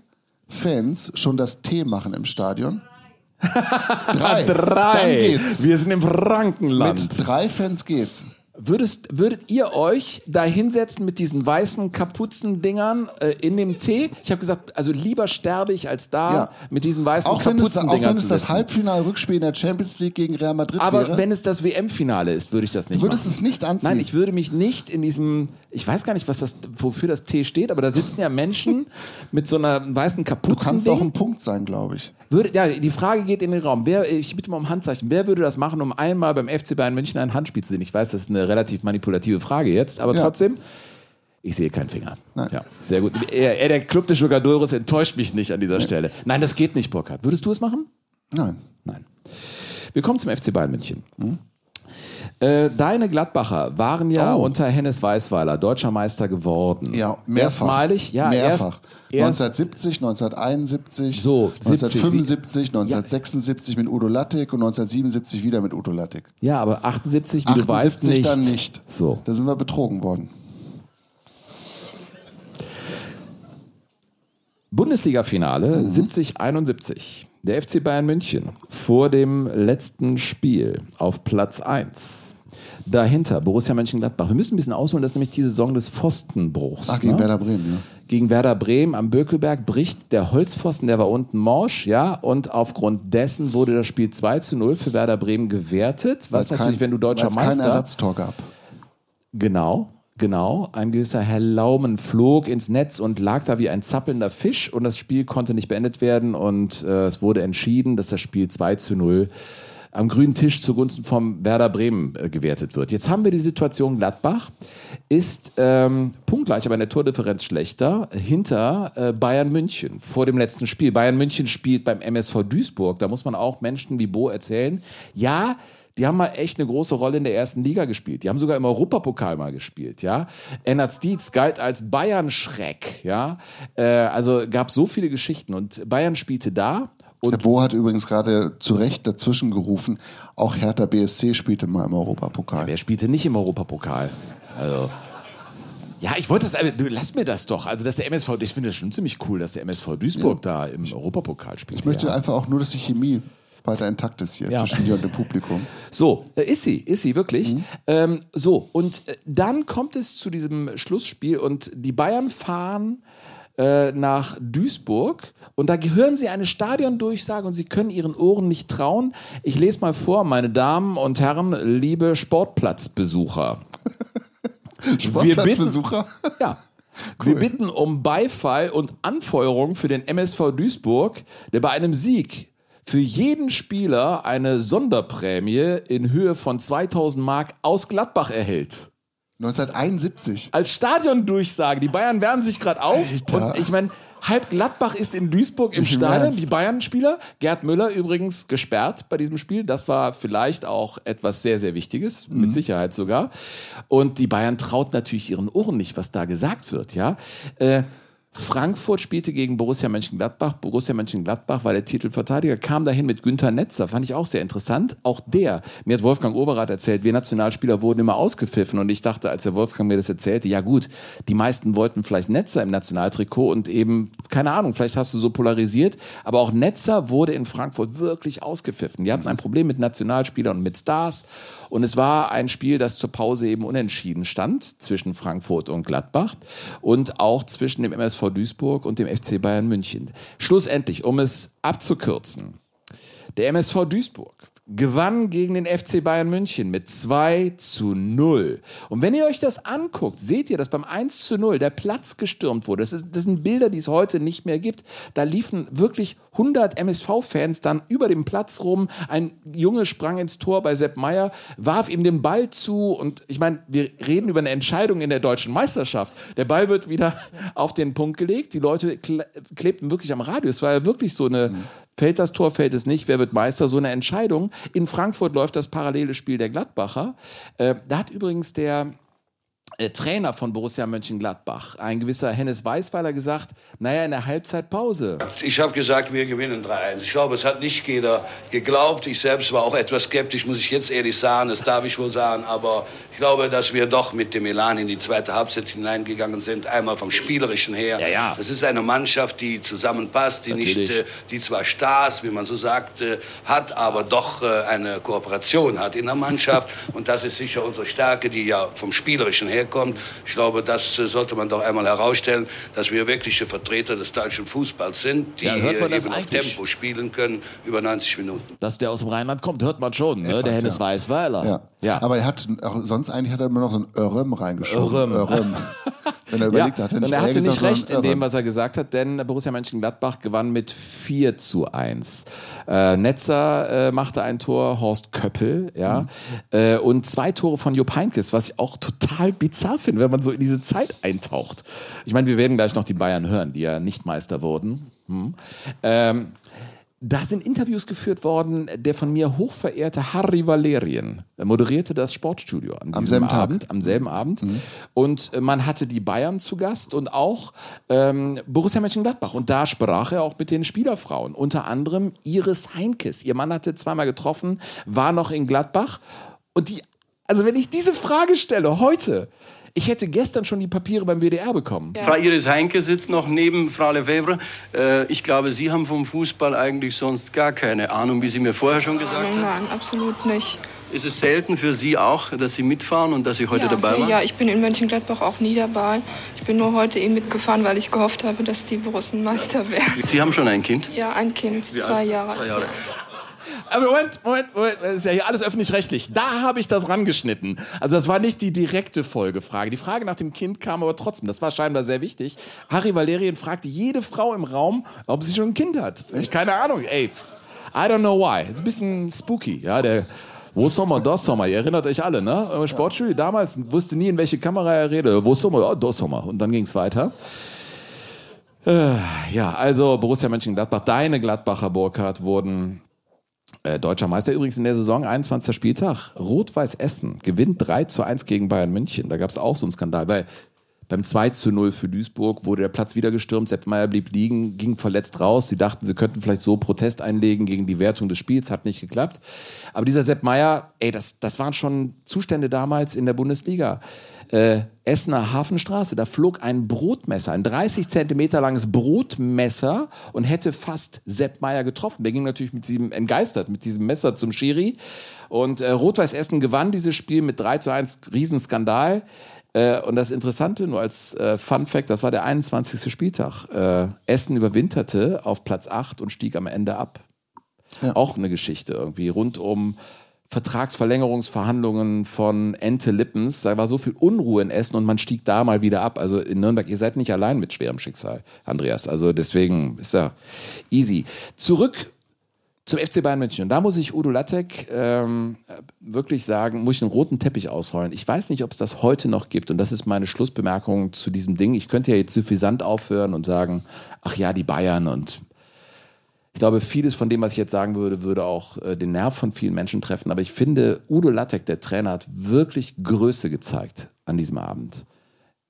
Fans schon das T machen im Stadion? (laughs) Drei. Drei. Dann geht's. Wir sind im Frankenland. Mit drei Fans geht's. Würdest, würdet ihr euch da hinsetzen mit diesen weißen Kapuzendingern äh, in dem Tee? Ich habe gesagt, also lieber sterbe ich als da Ja. mit diesen weißen Auch wenn es, auch Kapuzendingern wenn es das. Halbfinal-Rückspiel in der Champions League gegen Real Madrid Aber wäre. wenn es das WM-Finale ist, würde ich das nicht Du würdest machen. es nicht anziehen? Nein, ich würde mich nicht in diesem, ich weiß gar nicht, was das, wofür das T steht, aber da sitzen ja Menschen (laughs) mit so einer weißen du Kapuze. kannst auch ein Punkt sein, glaube ich. Würde, ja, die Frage geht in den Raum. Wer, ich bitte mal um Handzeichen. Wer würde das machen, um einmal beim FC Bayern München ein Handspiel zu sehen? Ich weiß, das ist eine relativ manipulative Frage jetzt, aber Ja. trotzdem, ich sehe keinen Finger. Nein. Ja, sehr gut. Er, er, der Club des Jugadores enttäuscht mich nicht an dieser Stelle. Nein, das geht nicht, Burkhard. Würdest du es machen? Nein. Nein. Wir kommen zum FC Bayern München. Äh, deine Gladbacher waren ja Oh. unter Hennes Weißweiler deutscher Meister geworden. Ja, mehrfach. Erstmalig, ja, mehrfach. Erst, erst, 1970, 1971, So, 1975, 1976 mit Udo Lattek und 1977 wieder mit Udo Lattek. ja, aber 78, wie du weißt, 78 nicht. dann nicht. So. Da sind wir betrogen worden. Bundesliga-Finale 70-71. Der FC Bayern München vor dem letzten Spiel auf Platz 1. Dahinter Borussia Mönchengladbach. Wir müssen ein bisschen ausholen, das ist nämlich die Saison des Pfostenbruchs. Ach, gegen ne? Werder Bremen, ja. Gegen Werder Bremen am Bökelberg bricht der Holzpfosten, der war unten morsch, ja, und aufgrund dessen wurde das Spiel 2 zu 0 für Werder Bremen gewertet. Was Weil's natürlich, kein- wenn du deutscher weil's kein Meister. Ersatztor gab. Genau, genau. Ein gewisser Herr Laumen flog ins Netz und lag da wie ein zappelnder Fisch und das Spiel konnte nicht beendet werden und äh, es wurde entschieden, dass das Spiel 2 zu 0 am grünen Tisch zugunsten vom Werder Bremen äh, gewertet wird. Jetzt haben wir die Situation, Gladbach ist ähm, punktgleich, aber in der Tordifferenz schlechter, hinter äh, Bayern München vor dem letzten Spiel. Bayern München spielt beim MSV Duisburg, da muss man auch Menschen wie Bo erzählen, ja, die haben mal echt eine große Rolle in der ersten Liga gespielt. Die haben sogar im Europapokal mal gespielt, ja. Ennard Stietz galt als Bayern-Schreck, ja. Äh, also gab so viele Geschichten und Bayern spielte da. Der Bo hat übrigens gerade zu Recht dazwischen gerufen, auch Hertha BSC spielte mal im Europapokal. Wer spielte nicht im Europapokal? Also. Ja, ich wollte das, du, lass mir das doch. Also, dass der MSV, ich finde das schon ziemlich cool, dass der MSV Duisburg da im Europapokal spielt. Ich möchte ja. einfach auch nur, dass die Chemie weiter intakt ist hier Ja. zwischen dir und dem Publikum. (laughs) So, äh, ist sie, ist sie wirklich. Ähm, so, und äh, dann kommt es zu diesem Schlussspiel und die Bayern fahren äh, nach Duisburg und da hören sie eine Stadiondurchsage und sie können ihren Ohren nicht trauen. Ich lese mal vor, meine Damen und Herren, liebe Sportplatzbesucher. (laughs) Sportplatzbesucher? ja. (laughs) Wir bitten um Beifall und Anfeuerung für den MSV Duisburg, der bei einem Sieg für jeden Spieler eine Sonderprämie in Höhe von 2000 Mark aus Gladbach erhält. 1971. Als Stadiondurchsage. Die Bayern wärmen sich gerade auf. Alter. Und ich meine, halb Gladbach ist in Duisburg im im Stadion. Die Bayern-Spieler. Gerd Müller übrigens gesperrt bei diesem Spiel. Das war vielleicht auch etwas sehr, sehr Wichtiges. Mhm. Mit Sicherheit sogar. Und die Bayern traut natürlich ihren Ohren nicht, was da gesagt wird. Ja. Äh, Frankfurt spielte gegen Borussia Mönchengladbach. Borussia Mönchengladbach war der Titelverteidiger, kam dahin mit Günther Netzer. Fand ich auch sehr interessant. Auch der, mir hat Wolfgang Overath erzählt, wir Nationalspieler wurden immer ausgepfiffen. Und ich dachte, als der Wolfgang mir das erzählte, ja gut, die meisten wollten vielleicht Netzer im Nationaltrikot und eben, keine Ahnung, vielleicht hast du so polarisiert. Aber auch Netzer wurde in Frankfurt wirklich ausgepfiffen. Die hatten ein Problem mit Nationalspielern und mit Stars. Und es war ein Spiel, das zur Pause eben unentschieden stand zwischen Frankfurt und Gladbach und auch zwischen dem MSV Duisburg und dem FC Bayern München. Schlussendlich, um es abzukürzen, der MSV Duisburg gewann gegen den FC Bayern München mit 2 zu 0. Und wenn ihr euch das anguckt, seht ihr, dass beim 1 zu 0 der Platz gestürmt wurde. Das, ist, das sind Bilder, die es heute nicht mehr gibt. Da liefen wirklich 100 MSV-Fans dann über dem Platz rum. Ein Junge sprang ins Tor bei Sepp Meier, warf ihm den Ball zu. Und ich meine, wir reden über eine Entscheidung in der deutschen Meisterschaft. Der Ball wird wieder auf den Punkt gelegt. Die Leute kle klebten wirklich am Radio. Es war ja wirklich so eine, fällt das Tor, fällt es nicht, wer wird Meister, so eine Entscheidung. In Frankfurt läuft das parallele Spiel der Gladbacher. Äh, da hat übrigens der äh, Trainer von Borussia Mönchengladbach, ein gewisser Hennes Weißweiler, gesagt, naja, in der Halbzeitpause. Ich habe gesagt, wir gewinnen 3-1. Ich glaube, es hat nicht jeder geglaubt. Ich selbst war auch etwas skeptisch, muss ich jetzt ehrlich sagen. Das darf ich wohl sagen. Aber ich glaube, dass wir doch mit dem Elan in die zweite Halbzeit hineingegangen sind. Einmal vom Spielerischen her. Ja, ja. Das ist eine Mannschaft, die zusammenpasst, die nicht, äh, die zwar Stars, wie man so sagt, äh, hat, aber doch äh, eine Kooperation hat in der Mannschaft. Und das ist sicher unsere Stärke, die ja vom Spielerischen herkommt. Ich glaube, das äh, sollte man doch einmal herausstellen, dass wir wirkliche Vertreter des deutschen Fußballs sind, die Ja, eben auf eigentlich? Tempo spielen können über 90 Minuten. Dass der aus dem Rheinland kommt, hört man schon, ne? Etwas, der Hennes ja. Weißweiler. Ja. Ja. Aber er hat, auch sonst eigentlich hat er immer noch so ein Örem reingeschoben. Örem. Örem. Wenn er überlegt, hat er und nicht er hatte nicht recht in dem, was er gesagt hat, denn Borussia Mönchengladbach gewann mit 4 zu 1. Äh, Netzer äh, machte ein Tor, Horst Köppel, ja, Mhm. äh, und zwei Tore von Jupp Heynckes, was ich auch total bizarr finde, wenn man so in diese Zeit eintaucht. Ich meine, wir werden gleich noch die Bayern hören, die ja nicht Meister wurden. Hm. Ähm, da sind Interviews geführt worden. Der von mir hochverehrte Harry Valerien moderierte das Sportstudio diesem selben Tag. Abend, am selben Abend. Und äh, man hatte die Bayern zu Gast und auch ähm, Borussia Mönchengladbach. Und da sprach er auch mit den Spielerfrauen. Unter anderem Iris Heinkes. Ihr Mann hatte zweimal getroffen, war noch in Gladbach. Und die, also wenn ich diese Frage stelle heute, ich hätte gestern schon die Papiere beim WDR bekommen. Frau Iris Heinke sitzt noch neben Frau Lefebvre. Äh, ich glaube, Sie haben vom Fußball eigentlich sonst gar keine Ahnung, wie Sie mir vorher schon gesagt haben. Nein, absolut nicht. Ist es selten für Sie auch, dass Sie mitfahren und dass Sie heute ja, dabei waren? Ja, ich bin in Mönchengladbach auch nie dabei. Ich bin nur heute eben mitgefahren, weil ich gehofft habe, dass die Borussen Meister werden. Sie haben schon ein Kind? Ja, ein Kind, zwei Jahre. Zwei Jahre. Aber Moment, Moment, Moment, das ist ja hier alles öffentlich-rechtlich. Da habe ich das rangeschnitten. Also das war nicht die direkte Folgefrage. Die Frage nach dem Kind kam aber trotzdem. Das war scheinbar sehr wichtig. Harry Valerien fragte jede Frau im Raum, ob sie schon ein Kind hat. Ich, keine Ahnung, ey. I don't know why. Ist ein bisschen spooky, ja, der... Wo Sommer, das Sommer. Ihr erinnert euch alle, ne? Sportstudio damals wusste nie, in welche Kamera er redet. Wo Sommer, oh, das Sommer. Und dann ging es weiter. Äh, ja, also Borussia Mönchengladbach, deine Gladbacher Burkhardt wurden Äh, Deutscher Meister übrigens in der Saison, 21. Spieltag. Rot-Weiß Essen gewinnt 3 zu 1 gegen Bayern München. Da gab es auch so einen Skandal, weil beim 2 zu 0 für Duisburg wurde der Platz wieder gestürmt. Sepp Meier blieb liegen, ging verletzt raus. Sie dachten, sie könnten vielleicht so Protest einlegen gegen die Wertung des Spiels. Hat nicht geklappt. Aber dieser Sepp Meier, ey, das, das waren schon Zustände damals in der Bundesliga. Äh, Essener Hafenstraße, da flog ein Brotmesser, ein 30 Zentimeter langes Brotmesser und hätte fast Sepp Meier getroffen. Der ging natürlich mit diesem, entgeistert mit diesem Messer zum Schiri. Und äh, Rot-Weiß Essen gewann dieses Spiel mit 3 zu 1, Riesenskandal. Äh, und das Interessante, nur als äh, Fun Fact, das war der 21. Spieltag. Äh, Essen überwinterte auf Platz 8 und stieg am Ende ab. Ja. Auch eine Geschichte irgendwie rund um Vertragsverlängerungsverhandlungen von Ente Lippens. Da war so viel Unruhe in Essen und man stieg da mal wieder ab. Also in Nürnberg, ihr seid nicht allein mit schwerem Schicksal, Andreas. Also deswegen ist ja easy. Zurück zum FC Bayern München. Und da muss ich Udo Lattek ähm, wirklich sagen, muss ich einen roten Teppich ausrollen. Ich weiß nicht, ob es das heute noch gibt. Und das ist meine Schlussbemerkung zu diesem Ding. Ich könnte ja jetzt suffisant aufhören und sagen, ach ja, die Bayern. Und ich glaube, vieles von dem, was ich jetzt sagen würde, würde auch äh, den Nerv von vielen Menschen treffen. Aber ich finde, Udo Lattek, der Trainer, hat wirklich Größe gezeigt an diesem Abend.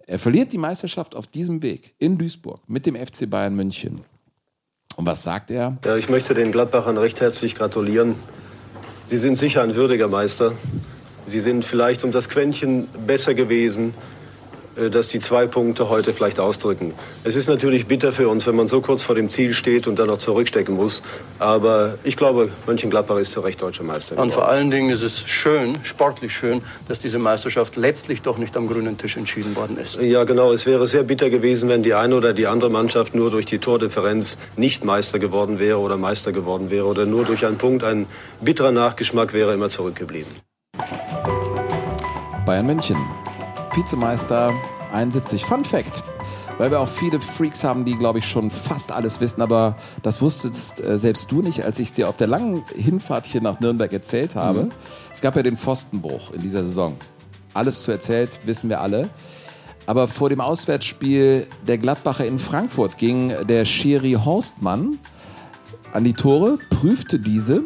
Er verliert die Meisterschaft auf diesem Weg in Duisburg mit dem FC Bayern München. Und was sagt er? Ja, ich möchte den Gladbachern recht herzlich gratulieren. Sie sind sicher ein würdiger Meister. Sie sind vielleicht um das Quäntchen besser gewesen dass die zwei Punkte heute vielleicht ausdrücken. Es ist natürlich bitter für uns, wenn man so kurz vor dem Ziel steht und dann noch zurückstecken muss. Aber ich glaube, Mönchengladbach ist zu Recht deutscher Meister. Und vor allen Dingen ist es schön, sportlich schön, dass diese Meisterschaft letztlich doch nicht am grünen Tisch entschieden worden ist. Ja, genau. Es wäre sehr bitter gewesen, wenn die eine oder die andere Mannschaft nur durch die Tordifferenz nicht Meister geworden wäre oder Meister geworden wäre oder nur durch einen Punkt. Ein bitterer Nachgeschmack wäre immer zurückgeblieben. Bayern München Vizemeister 71. Fun Fact. Weil wir auch viele Freaks haben, die, glaube ich, schon fast alles wissen, aber das wusstest äh, selbst du nicht, als ich es dir auf der langen Hinfahrt hier nach Nürnberg erzählt habe. Mhm. Es gab ja den Pfostenbruch in dieser Saison. Alles zu erzählt, wissen wir alle. Aber vor dem Auswärtsspiel der Gladbacher in Frankfurt ging der Schiri Horstmann an die Tore, prüfte diese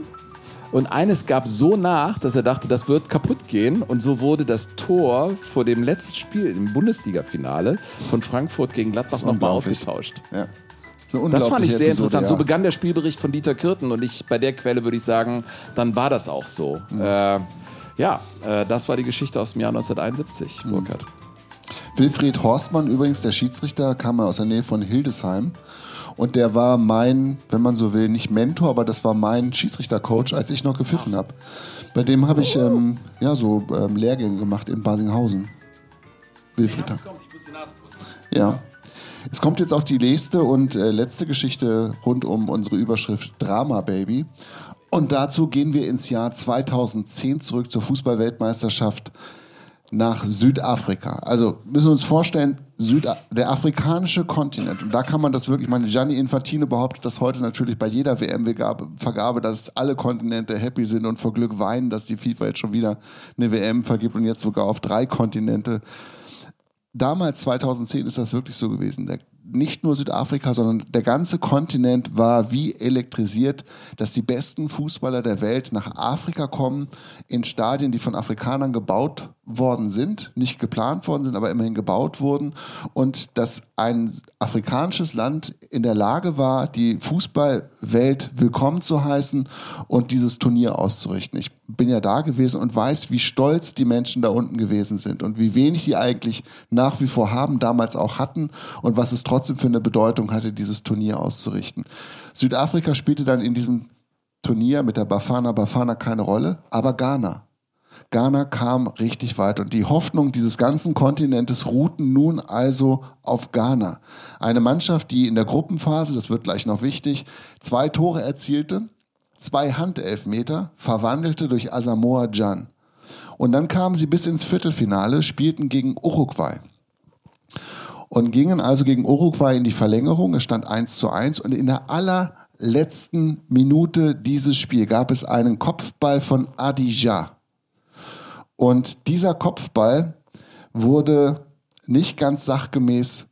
und eines gab so nach, dass er dachte, das wird kaputt gehen. Und so wurde das Tor vor dem letzten Spiel im Bundesliga-Finale von Frankfurt gegen Gladbach nochmal ausgetauscht. Ja. So das fand ich sehr Episode, interessant. Ja. So begann der Spielbericht von Dieter Kürten und ich bei der Quelle würde ich sagen, dann war das auch so. Mhm. Äh, ja, äh, das war die Geschichte aus dem Jahr 1971, mhm. Burkhard. Wilfried Horstmann übrigens, der Schiedsrichter, kam aus der Nähe von Hildesheim und der war mein, wenn man so will, nicht Mentor, aber das war mein Schiedsrichtercoach, als ich noch gepfiffen habe. Bei dem habe ich ähm, ja, so ähm, Lehrgänge gemacht in Basinghausen. Wilfried. Ja. Es kommt jetzt auch die nächste und äh, letzte Geschichte rund um unsere Überschrift Drama Baby. Und dazu gehen wir ins Jahr 2010 zurück zur Fußballweltmeisterschaft nach Südafrika. Also müssen wir uns vorstellen, Süda der afrikanische Kontinent, und da kann man das wirklich, meine Gianni Infantino behauptet das heute natürlich bei jeder WM-Vergabe, dass alle Kontinente happy sind und vor Glück weinen, dass die FIFA jetzt schon wieder eine WM vergibt und jetzt sogar auf drei Kontinente. Damals, 2010, ist das wirklich so gewesen. Der nicht nur Südafrika, sondern der ganze Kontinent war wie elektrisiert, dass die besten Fußballer der Welt nach Afrika kommen, in Stadien, die von Afrikanern gebaut worden sind, nicht geplant worden sind, aber immerhin gebaut wurden und dass ein afrikanisches Land in der Lage war, die Fußballwelt willkommen zu heißen und dieses Turnier auszurichten. Ich bin ja da gewesen und weiß, wie stolz die Menschen da unten gewesen sind und wie wenig sie eigentlich nach wie vor haben, damals auch hatten und was es trotzdem für eine Bedeutung hatte, dieses Turnier auszurichten. Südafrika spielte dann in diesem Turnier mit der Bafana Bafana keine Rolle, aber Ghana. Ghana kam richtig weit und die Hoffnung dieses ganzen Kontinentes ruhten nun also auf Ghana. Eine Mannschaft, die in der Gruppenphase, das wird gleich noch wichtig, zwei Tore erzielte, zwei Handelfmeter verwandelte durch Asamoah Jan. Und dann kamen sie bis ins Viertelfinale, spielten gegen Uruguay. Und gingen also gegen Uruguay in die Verlängerung. Es stand 1 zu 1 und in der allerletzten Minute dieses Spiel gab es einen Kopfball von Adija. Und dieser Kopfball wurde nicht ganz sachgemäß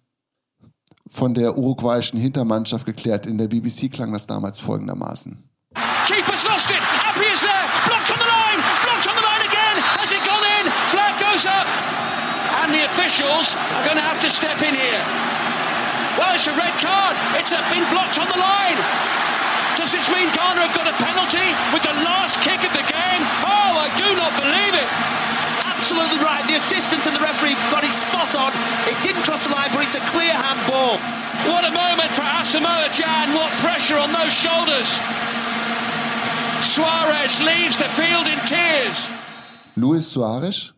von der uruguayischen Hintermannschaft geklärt. In der BBC klang das damals folgendermaßen. Keeper's lost it. Murphy is there. Blocked on the line. Blocked on the line again. Has it gone in? Flag goes up. And the officials are going to have to step in here. Well, it's a red card. It's been blocked on the line. Does this mean Ghana have got a penalty with the last kick of the game? Oh, I do not believe it. Absolutely right. The assistant and the referee got it spot on. It didn't cross the line, but it's a clear handball. What a moment for Asamoah Jan. What pressure on those shoulders. Suarez leaves the field in tears. Luis Suarez,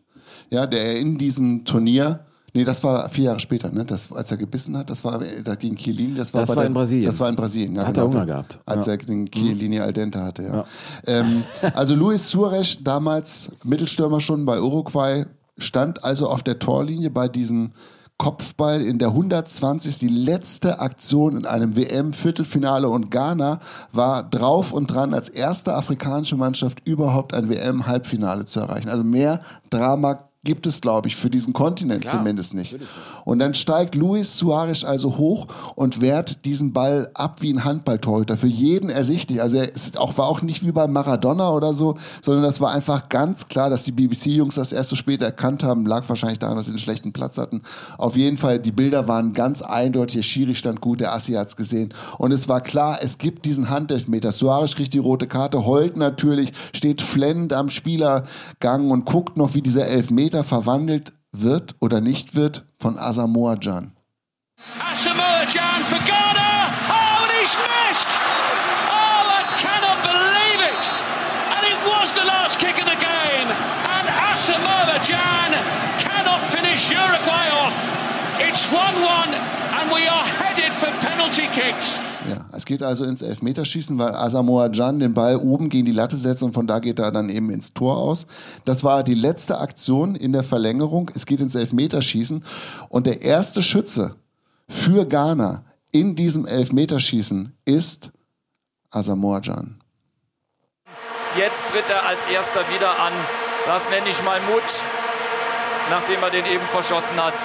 ja, der in diesem Turnier, nee, das war vier Jahre später, ne? Das, als er gebissen hat, das war da gegen Chiellini, das war, Das war der, in Brasilien. Das war in Brasilien, ja, Hat genau, er Hunger gehabt. Als Ja. er den Chiellini al dente hatte, ja. Ähm, (laughs) also Luis Suarez, damals Mittelstürmer schon bei Uruguay, stand also auf der Torlinie bei diesem Kopfball in der 120. Die letzte Aktion in einem WM-Viertelfinale und Ghana war drauf und dran, als erste afrikanische Mannschaft überhaupt ein WM-Halbfinale zu erreichen. Also mehr Drama gibt es, glaube ich, für diesen Kontinent Klar, zumindest nicht. Und dann steigt Luis Suarez also hoch und wehrt diesen Ball ab wie ein Handballtorhüter. Für jeden ersichtlich. Also er ist auch, war auch nicht wie bei Maradona oder so, sondern das war einfach ganz klar, dass die BBC-Jungs das erst so spät erkannt haben. Lag wahrscheinlich daran, dass sie einen schlechten Platz hatten. Auf jeden Fall, die Bilder waren ganz eindeutig. Der Schiri stand gut, der Assi hat's gesehen. Und es war klar, es gibt diesen Handelfmeter. Suarez kriegt die rote Karte, heult natürlich, steht flennend am Spielergang und guckt noch, wie dieser Elfmeter verwandelt wird oder nicht wird von Asamoah Jan. Asamoah Jan for Ghana. Oh, and he's missed. Oh, I cannot believe it. And it was the last kick of the game. And Asamoah Jan cannot finish Uruguay off. It's 1-1 and we are headed for penalty kicks. Es geht also ins Elfmeterschießen, weil Asamoah Jan den Ball oben gegen die Latte setzt und von da geht er dann eben ins Tor aus. Das war die letzte Aktion in der Verlängerung. Es geht ins Elfmeterschießen und der erste Schütze für Ghana in diesem Elfmeterschießen ist Asamoah Jan. Jetzt tritt er als erster wieder an. Das nenne ich mal Mut, nachdem er den eben verschossen hat.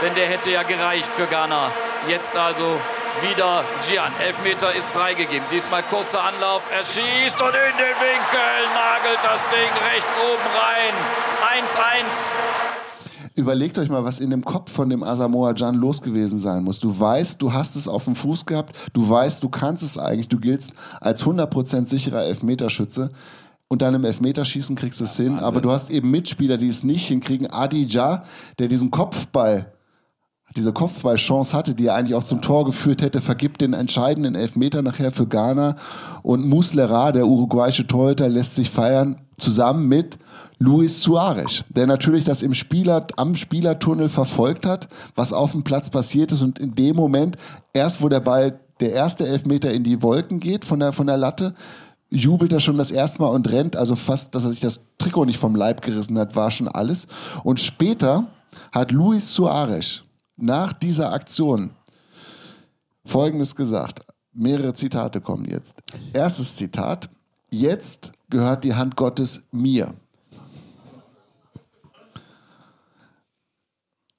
Denn der hätte ja gereicht für Ghana. Jetzt also wieder Gian. Elfmeter ist freigegeben. Diesmal kurzer Anlauf. Er schießt und in den Winkel nagelt das Ding rechts oben rein. 1-1. Überlegt euch mal, was in dem Kopf von dem Asamoah Jan los gewesen sein muss. Du weißt, du hast es auf dem Fuß gehabt, du weißt, du kannst es eigentlich, du giltst als 100% sicherer Elfmeterschütze. Und dann im Elfmeterschießen kriegst du es hin, aber du hast eben Mitspieler, die es nicht hinkriegen. Adija, der diesen Kopfball, diese Kopfballchance hatte, die er eigentlich auch zum Tor geführt hätte, vergibt den entscheidenden Elfmeter nachher für Ghana. Und Muslera, der uruguayische Torhüter, lässt sich feiern, zusammen mit Luis Suarez, der natürlich das im Spieler, am Spielertunnel verfolgt hat, was auf dem Platz passiert ist und in dem Moment, erst wo der Ball, der erste Elfmeter in die Wolken geht von der, von der Latte, jubelt er schon das erste Mal und rennt, also fast, dass er sich das Trikot nicht vom Leib gerissen hat, war schon alles. Und später hat Luis Suarez nach dieser Aktion Folgendes gesagt. Mehrere Zitate kommen jetzt. Erstes Zitat. Jetzt gehört die Hand Gottes mir.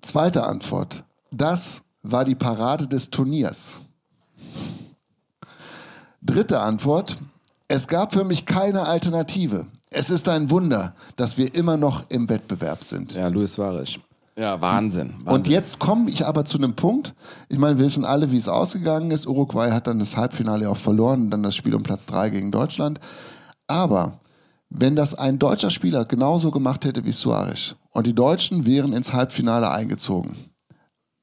Zweite Antwort. Das war die Parade des Turniers. Dritte Antwort. Es gab für mich keine Alternative. Es ist ein Wunder, dass wir immer noch im Wettbewerb sind. Ja, Luis Suarez. Ja, Wahnsinn. Wahnsinn. Und jetzt komme ich aber zu einem Punkt. Ich meine, wir wissen alle, wie es ausgegangen ist. Uruguay hat dann das Halbfinale auch verloren und dann das Spiel um Platz 3 gegen Deutschland. Aber wenn das ein deutscher Spieler genauso gemacht hätte wie Suarez und die Deutschen wären ins Halbfinale eingezogen,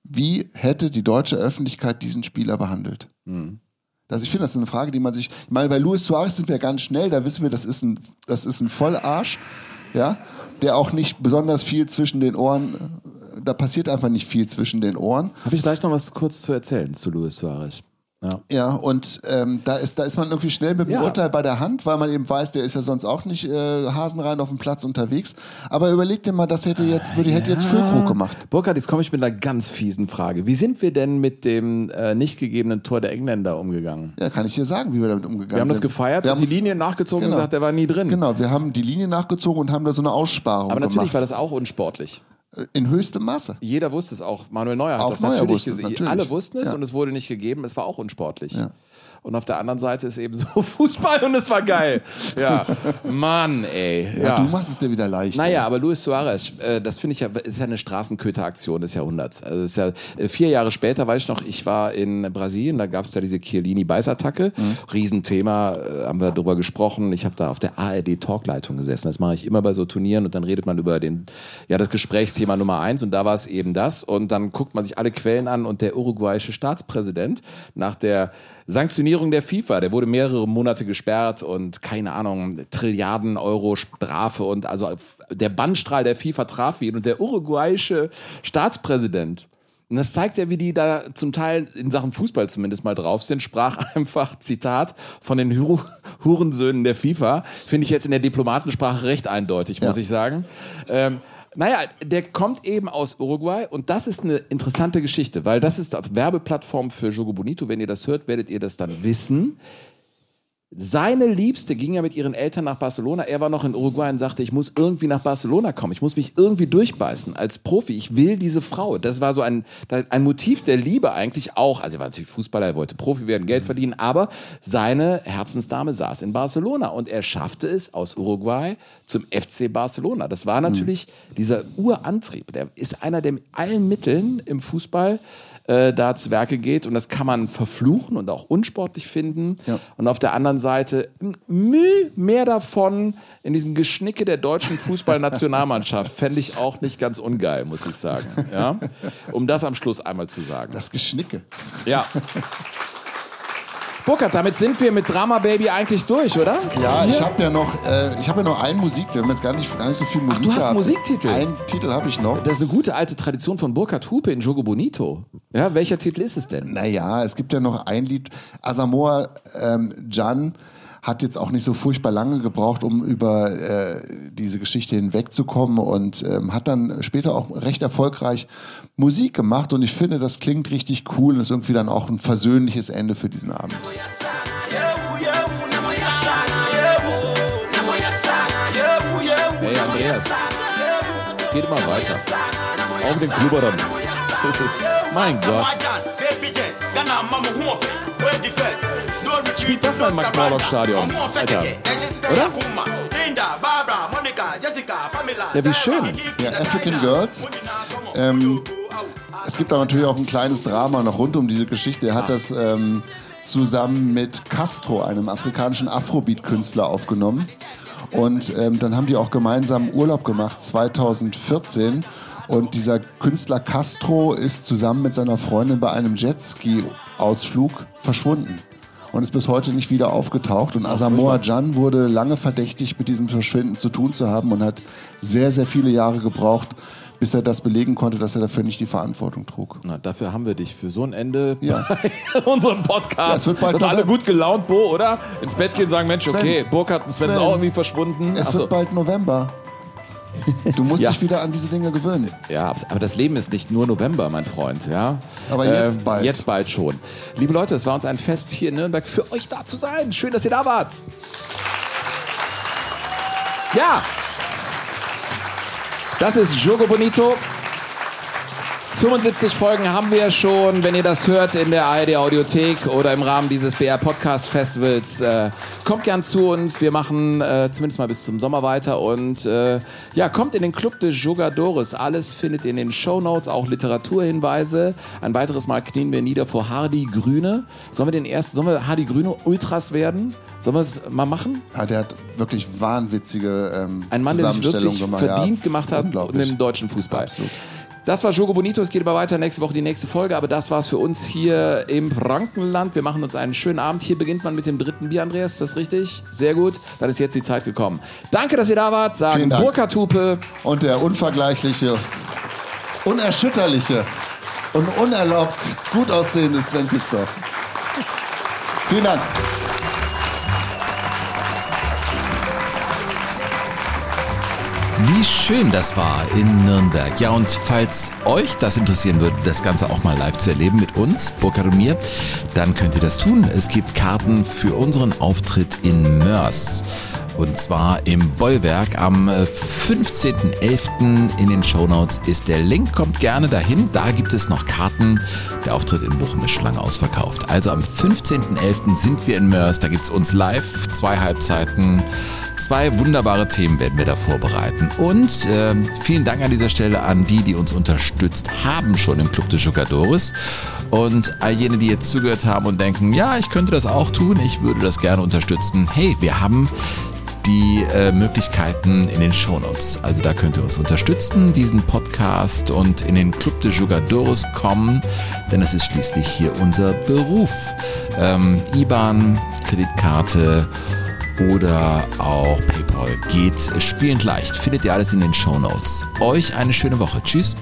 wie hätte die deutsche Öffentlichkeit diesen Spieler behandelt? Mhm. Also ich finde, das ist eine Frage, die man sich. Ich meine, bei Luis Suarez sind wir ganz schnell, da wissen wir, das ist ein, das ist ein Vollarsch, ja, der auch nicht besonders viel zwischen den Ohren, äh, da passiert einfach nicht viel zwischen den Ohren. Habe ich gleich noch was kurz zu erzählen zu Luis Suarez. Ja. Ja, und ähm, da, ist, da ist man irgendwie schnell mit dem Ja. Urteil bei der Hand, weil man eben weiß, der ist ja sonst auch nicht äh, hasenrein auf dem Platz unterwegs. Aber überleg dir mal, das hätte jetzt, würde, hätte jetzt Füllkrug gemacht. Burkhard, jetzt komme ich mit einer ganz fiesen Frage. Wie sind wir denn mit dem äh, nicht gegebenen Tor der Engländer umgegangen? Ja, kann ich dir sagen, wie wir damit umgegangen sind. Wir haben das gefeiert, wir haben die Linie nachgezogen Genau. und gesagt, der war nie drin. Genau, wir haben die Linie nachgezogen und haben da so eine Aussparung Aber natürlich gemacht. war das auch unsportlich. In höchstem Maße. Jeder wusste es auch. Manuel Neuer hat Auch das Neuer natürlich wusste es, gesehen. natürlich. Alle wussten es Ja. und es wurde nicht gegeben. Es war auch unsportlich. Ja. Und auf der anderen Seite ist eben so (laughs) Fußball und es war geil. Ja, Mann, ey. Ja, Ja, du machst es dir wieder leicht. Naja, aber Luis Suarez, äh, das finde ich ja, ist ja eine Straßenköteraktion des Jahrhunderts. Also ist ja äh, vier Jahre später, weiß ich noch, ich war in Brasilien, da gab es ja diese Chiellini-Beißattacke. Riesenthema, äh, haben wir drüber gesprochen. Ich habe da auf der ARD-Talkleitung gesessen. Das mache ich immer bei so Turnieren und dann redet man über den, ja, das Gesprächsthema Nummer eins und da war es eben das. Und dann guckt man sich alle Quellen an und der uruguayische Staatspräsident nach der Sanktionierung der FIFA, der wurde mehrere Monate gesperrt und keine Ahnung, Trilliarden Euro Strafe und also der Bannstrahl der FIFA traf ihn und der uruguayische Staatspräsident und das zeigt ja, wie die da zum Teil in Sachen Fußball zumindest mal drauf sind. Sprach (laughs) einfach, Zitat, von den Hu Hurensöhnen der FIFA. Finde ich jetzt in der Diplomatensprache recht eindeutig, muss ich sagen. Ähm, naja, der kommt eben aus Uruguay und das ist eine interessante Geschichte, weil das ist auf Werbeplattform für Jogo Bonito. Wenn ihr das hört, werdet ihr das dann wissen. Seine Liebste ging ja mit ihren Eltern nach Barcelona. Er war noch in Uruguay und sagte, ich muss irgendwie nach Barcelona kommen. Ich muss mich irgendwie durchbeißen als Profi. Ich will diese Frau. Das war so ein, ein Motiv der Liebe eigentlich auch. Also er war natürlich Fußballer, er wollte Profi werden, Geld verdienen, aber seine Herzensdame saß in Barcelona und er schaffte es aus Uruguay zum FC Barcelona. Das war natürlich dieser Urantrieb. Der ist einer, der mit allen Mitteln im Fußball äh, da zu Werke geht. Und das kann man verfluchen und auch unsportlich finden. Und auf der anderen Seite Mühe mehr davon in diesem Geschnicke der deutschen Fußballnationalmannschaft (laughs) fände ich auch nicht ganz ungeil, muss ich sagen. Ja? Um das am Schluss einmal zu sagen. Das Geschnicke. Ja. (laughs) Burkhard, damit sind wir mit Drama Baby eigentlich durch, oder? Ja, ich habe ja noch, äh, ich habe ja noch einen Musik. Wir haben jetzt gar nicht, gar nicht so viel Musik. du hast gehabt. Musiktitel. Einen Titel habe ich noch. Das ist eine gute alte Tradition von Burkhard Hupe in Jogo Bonito. Ja, welcher Titel ist es denn? Naja, es gibt ja noch ein Lied. Asamoah ähm, Jan hat jetzt auch nicht so furchtbar lange gebraucht, um über äh, diese Geschichte hinwegzukommen und ähm, hat dann später auch recht erfolgreich Musik gemacht und ich finde, das klingt richtig cool und ist irgendwie dann auch ein versöhnliches Ende für diesen Abend. Hey Andreas, geht immer weiter. Auch den Klubberern. Das ist, mein Gott. Spielt das mal im Max-Morlock-Stadion, Alter. Oder? Ja, wie schön. Ja, African Girls. Ähm, es gibt da natürlich auch ein kleines Drama noch rund um diese Geschichte. Er hat das ähm, zusammen mit Castro, einem afrikanischen Afrobeat-Künstler, aufgenommen. Und ähm, dann haben die auch gemeinsam Urlaub gemacht, 2014. Und dieser Künstler Castro ist zusammen mit seiner Freundin bei einem Jetski-Ausflug verschwunden und ist bis heute nicht wieder aufgetaucht. Und Asamoah Jan wurde lange verdächtigt, mit diesem Verschwinden zu tun zu haben und hat sehr, sehr viele Jahre gebraucht, bis er das belegen konnte, dass er dafür nicht die Verantwortung trug. Na, dafür haben wir dich für so ein Ende Ja. (laughs) bei unserem Podcast. Ja, es wird bald Dass alle gut gelaunt, Bo, oder? Ins Bett gehen und sagen, Mensch, Sven. okay, Burkhard und Sven, sind Sven. auch irgendwie verschwunden. Es Ach so. wird bald November. (laughs) Du musst Ja. dich wieder an diese Dinge gewöhnen. Ja, aber das Leben ist nicht nur November, mein Freund. Ja? Aber jetzt bald. Jetzt bald schon. Liebe Leute, es war uns ein Fest hier in Nürnberg für euch da zu sein. Schön, dass ihr da wart. Ja, das ist Jogo Bonito. 75 Folgen haben wir schon. Wenn ihr das hört in der ARD Audiothek oder im Rahmen dieses BR Podcast Festivals, äh, kommt gern zu uns. Wir machen äh, zumindest mal bis zum Sommer weiter und äh, ja, kommt in den Club des Jogadores. Alles findet ihr in den Show Notes, auch Literaturhinweise. Ein weiteres Mal knien wir nieder vor Hardy Grüne. Sollen wir den ersten, sollen wir Hardy Grüne Ultras werden? Sollen wir es mal machen? Ja, der hat wirklich wahnwitzige ähm, Ein Mann, der sich wirklich gemacht. verdient ja, gemacht hat unglaublich. im deutschen Fußball. Das war Jogo Bonito. Es geht aber weiter nächste Woche die nächste Folge. Aber das war's für uns hier im Frankenland. Wir machen uns einen schönen Abend. Hier beginnt man mit dem dritten Bier, Andreas. Ist das richtig? Sehr gut. Dann ist jetzt die Zeit gekommen. Danke, dass ihr da wart. Sagen. Burkhard Hupe. Und der unvergleichliche, unerschütterliche und unerlaubt gut aussehende Sven Pistor. Vielen Dank. Wie schön das war in Nürnberg. Ja, und falls euch das interessieren würde, das Ganze auch mal live zu erleben mit uns, Burkhard und mir, dann könnt ihr das tun. Es gibt Karten für unseren Auftritt in Mörs. Und zwar im Bollwerk am äh, 15.11. in den Shownotes ist der Link. Kommt gerne dahin. Da gibt es noch Karten. Der Auftritt in Bochum ist schon lange ausverkauft. Also am 15.11. sind wir in Mörs. Da gibt es uns live. Zwei Halbzeiten. Zwei wunderbare Themen werden wir da vorbereiten. Und äh, vielen Dank an dieser Stelle an die, die uns unterstützt haben schon im Club de Jugadores. Und all jene, die jetzt zugehört haben und denken, ja, ich könnte das auch tun, ich würde das gerne unterstützen. Hey, wir haben die äh, Möglichkeiten in den Shownotes. Also da könnt ihr uns unterstützen, diesen Podcast und in den Club de Jugadores kommen, denn es ist schließlich hier unser Beruf. Ähm, IBAN, Kreditkarte oder auch PayPal geht spielend leicht. Findet ihr alles in den Shownotes. Euch eine schöne Woche. Tschüss.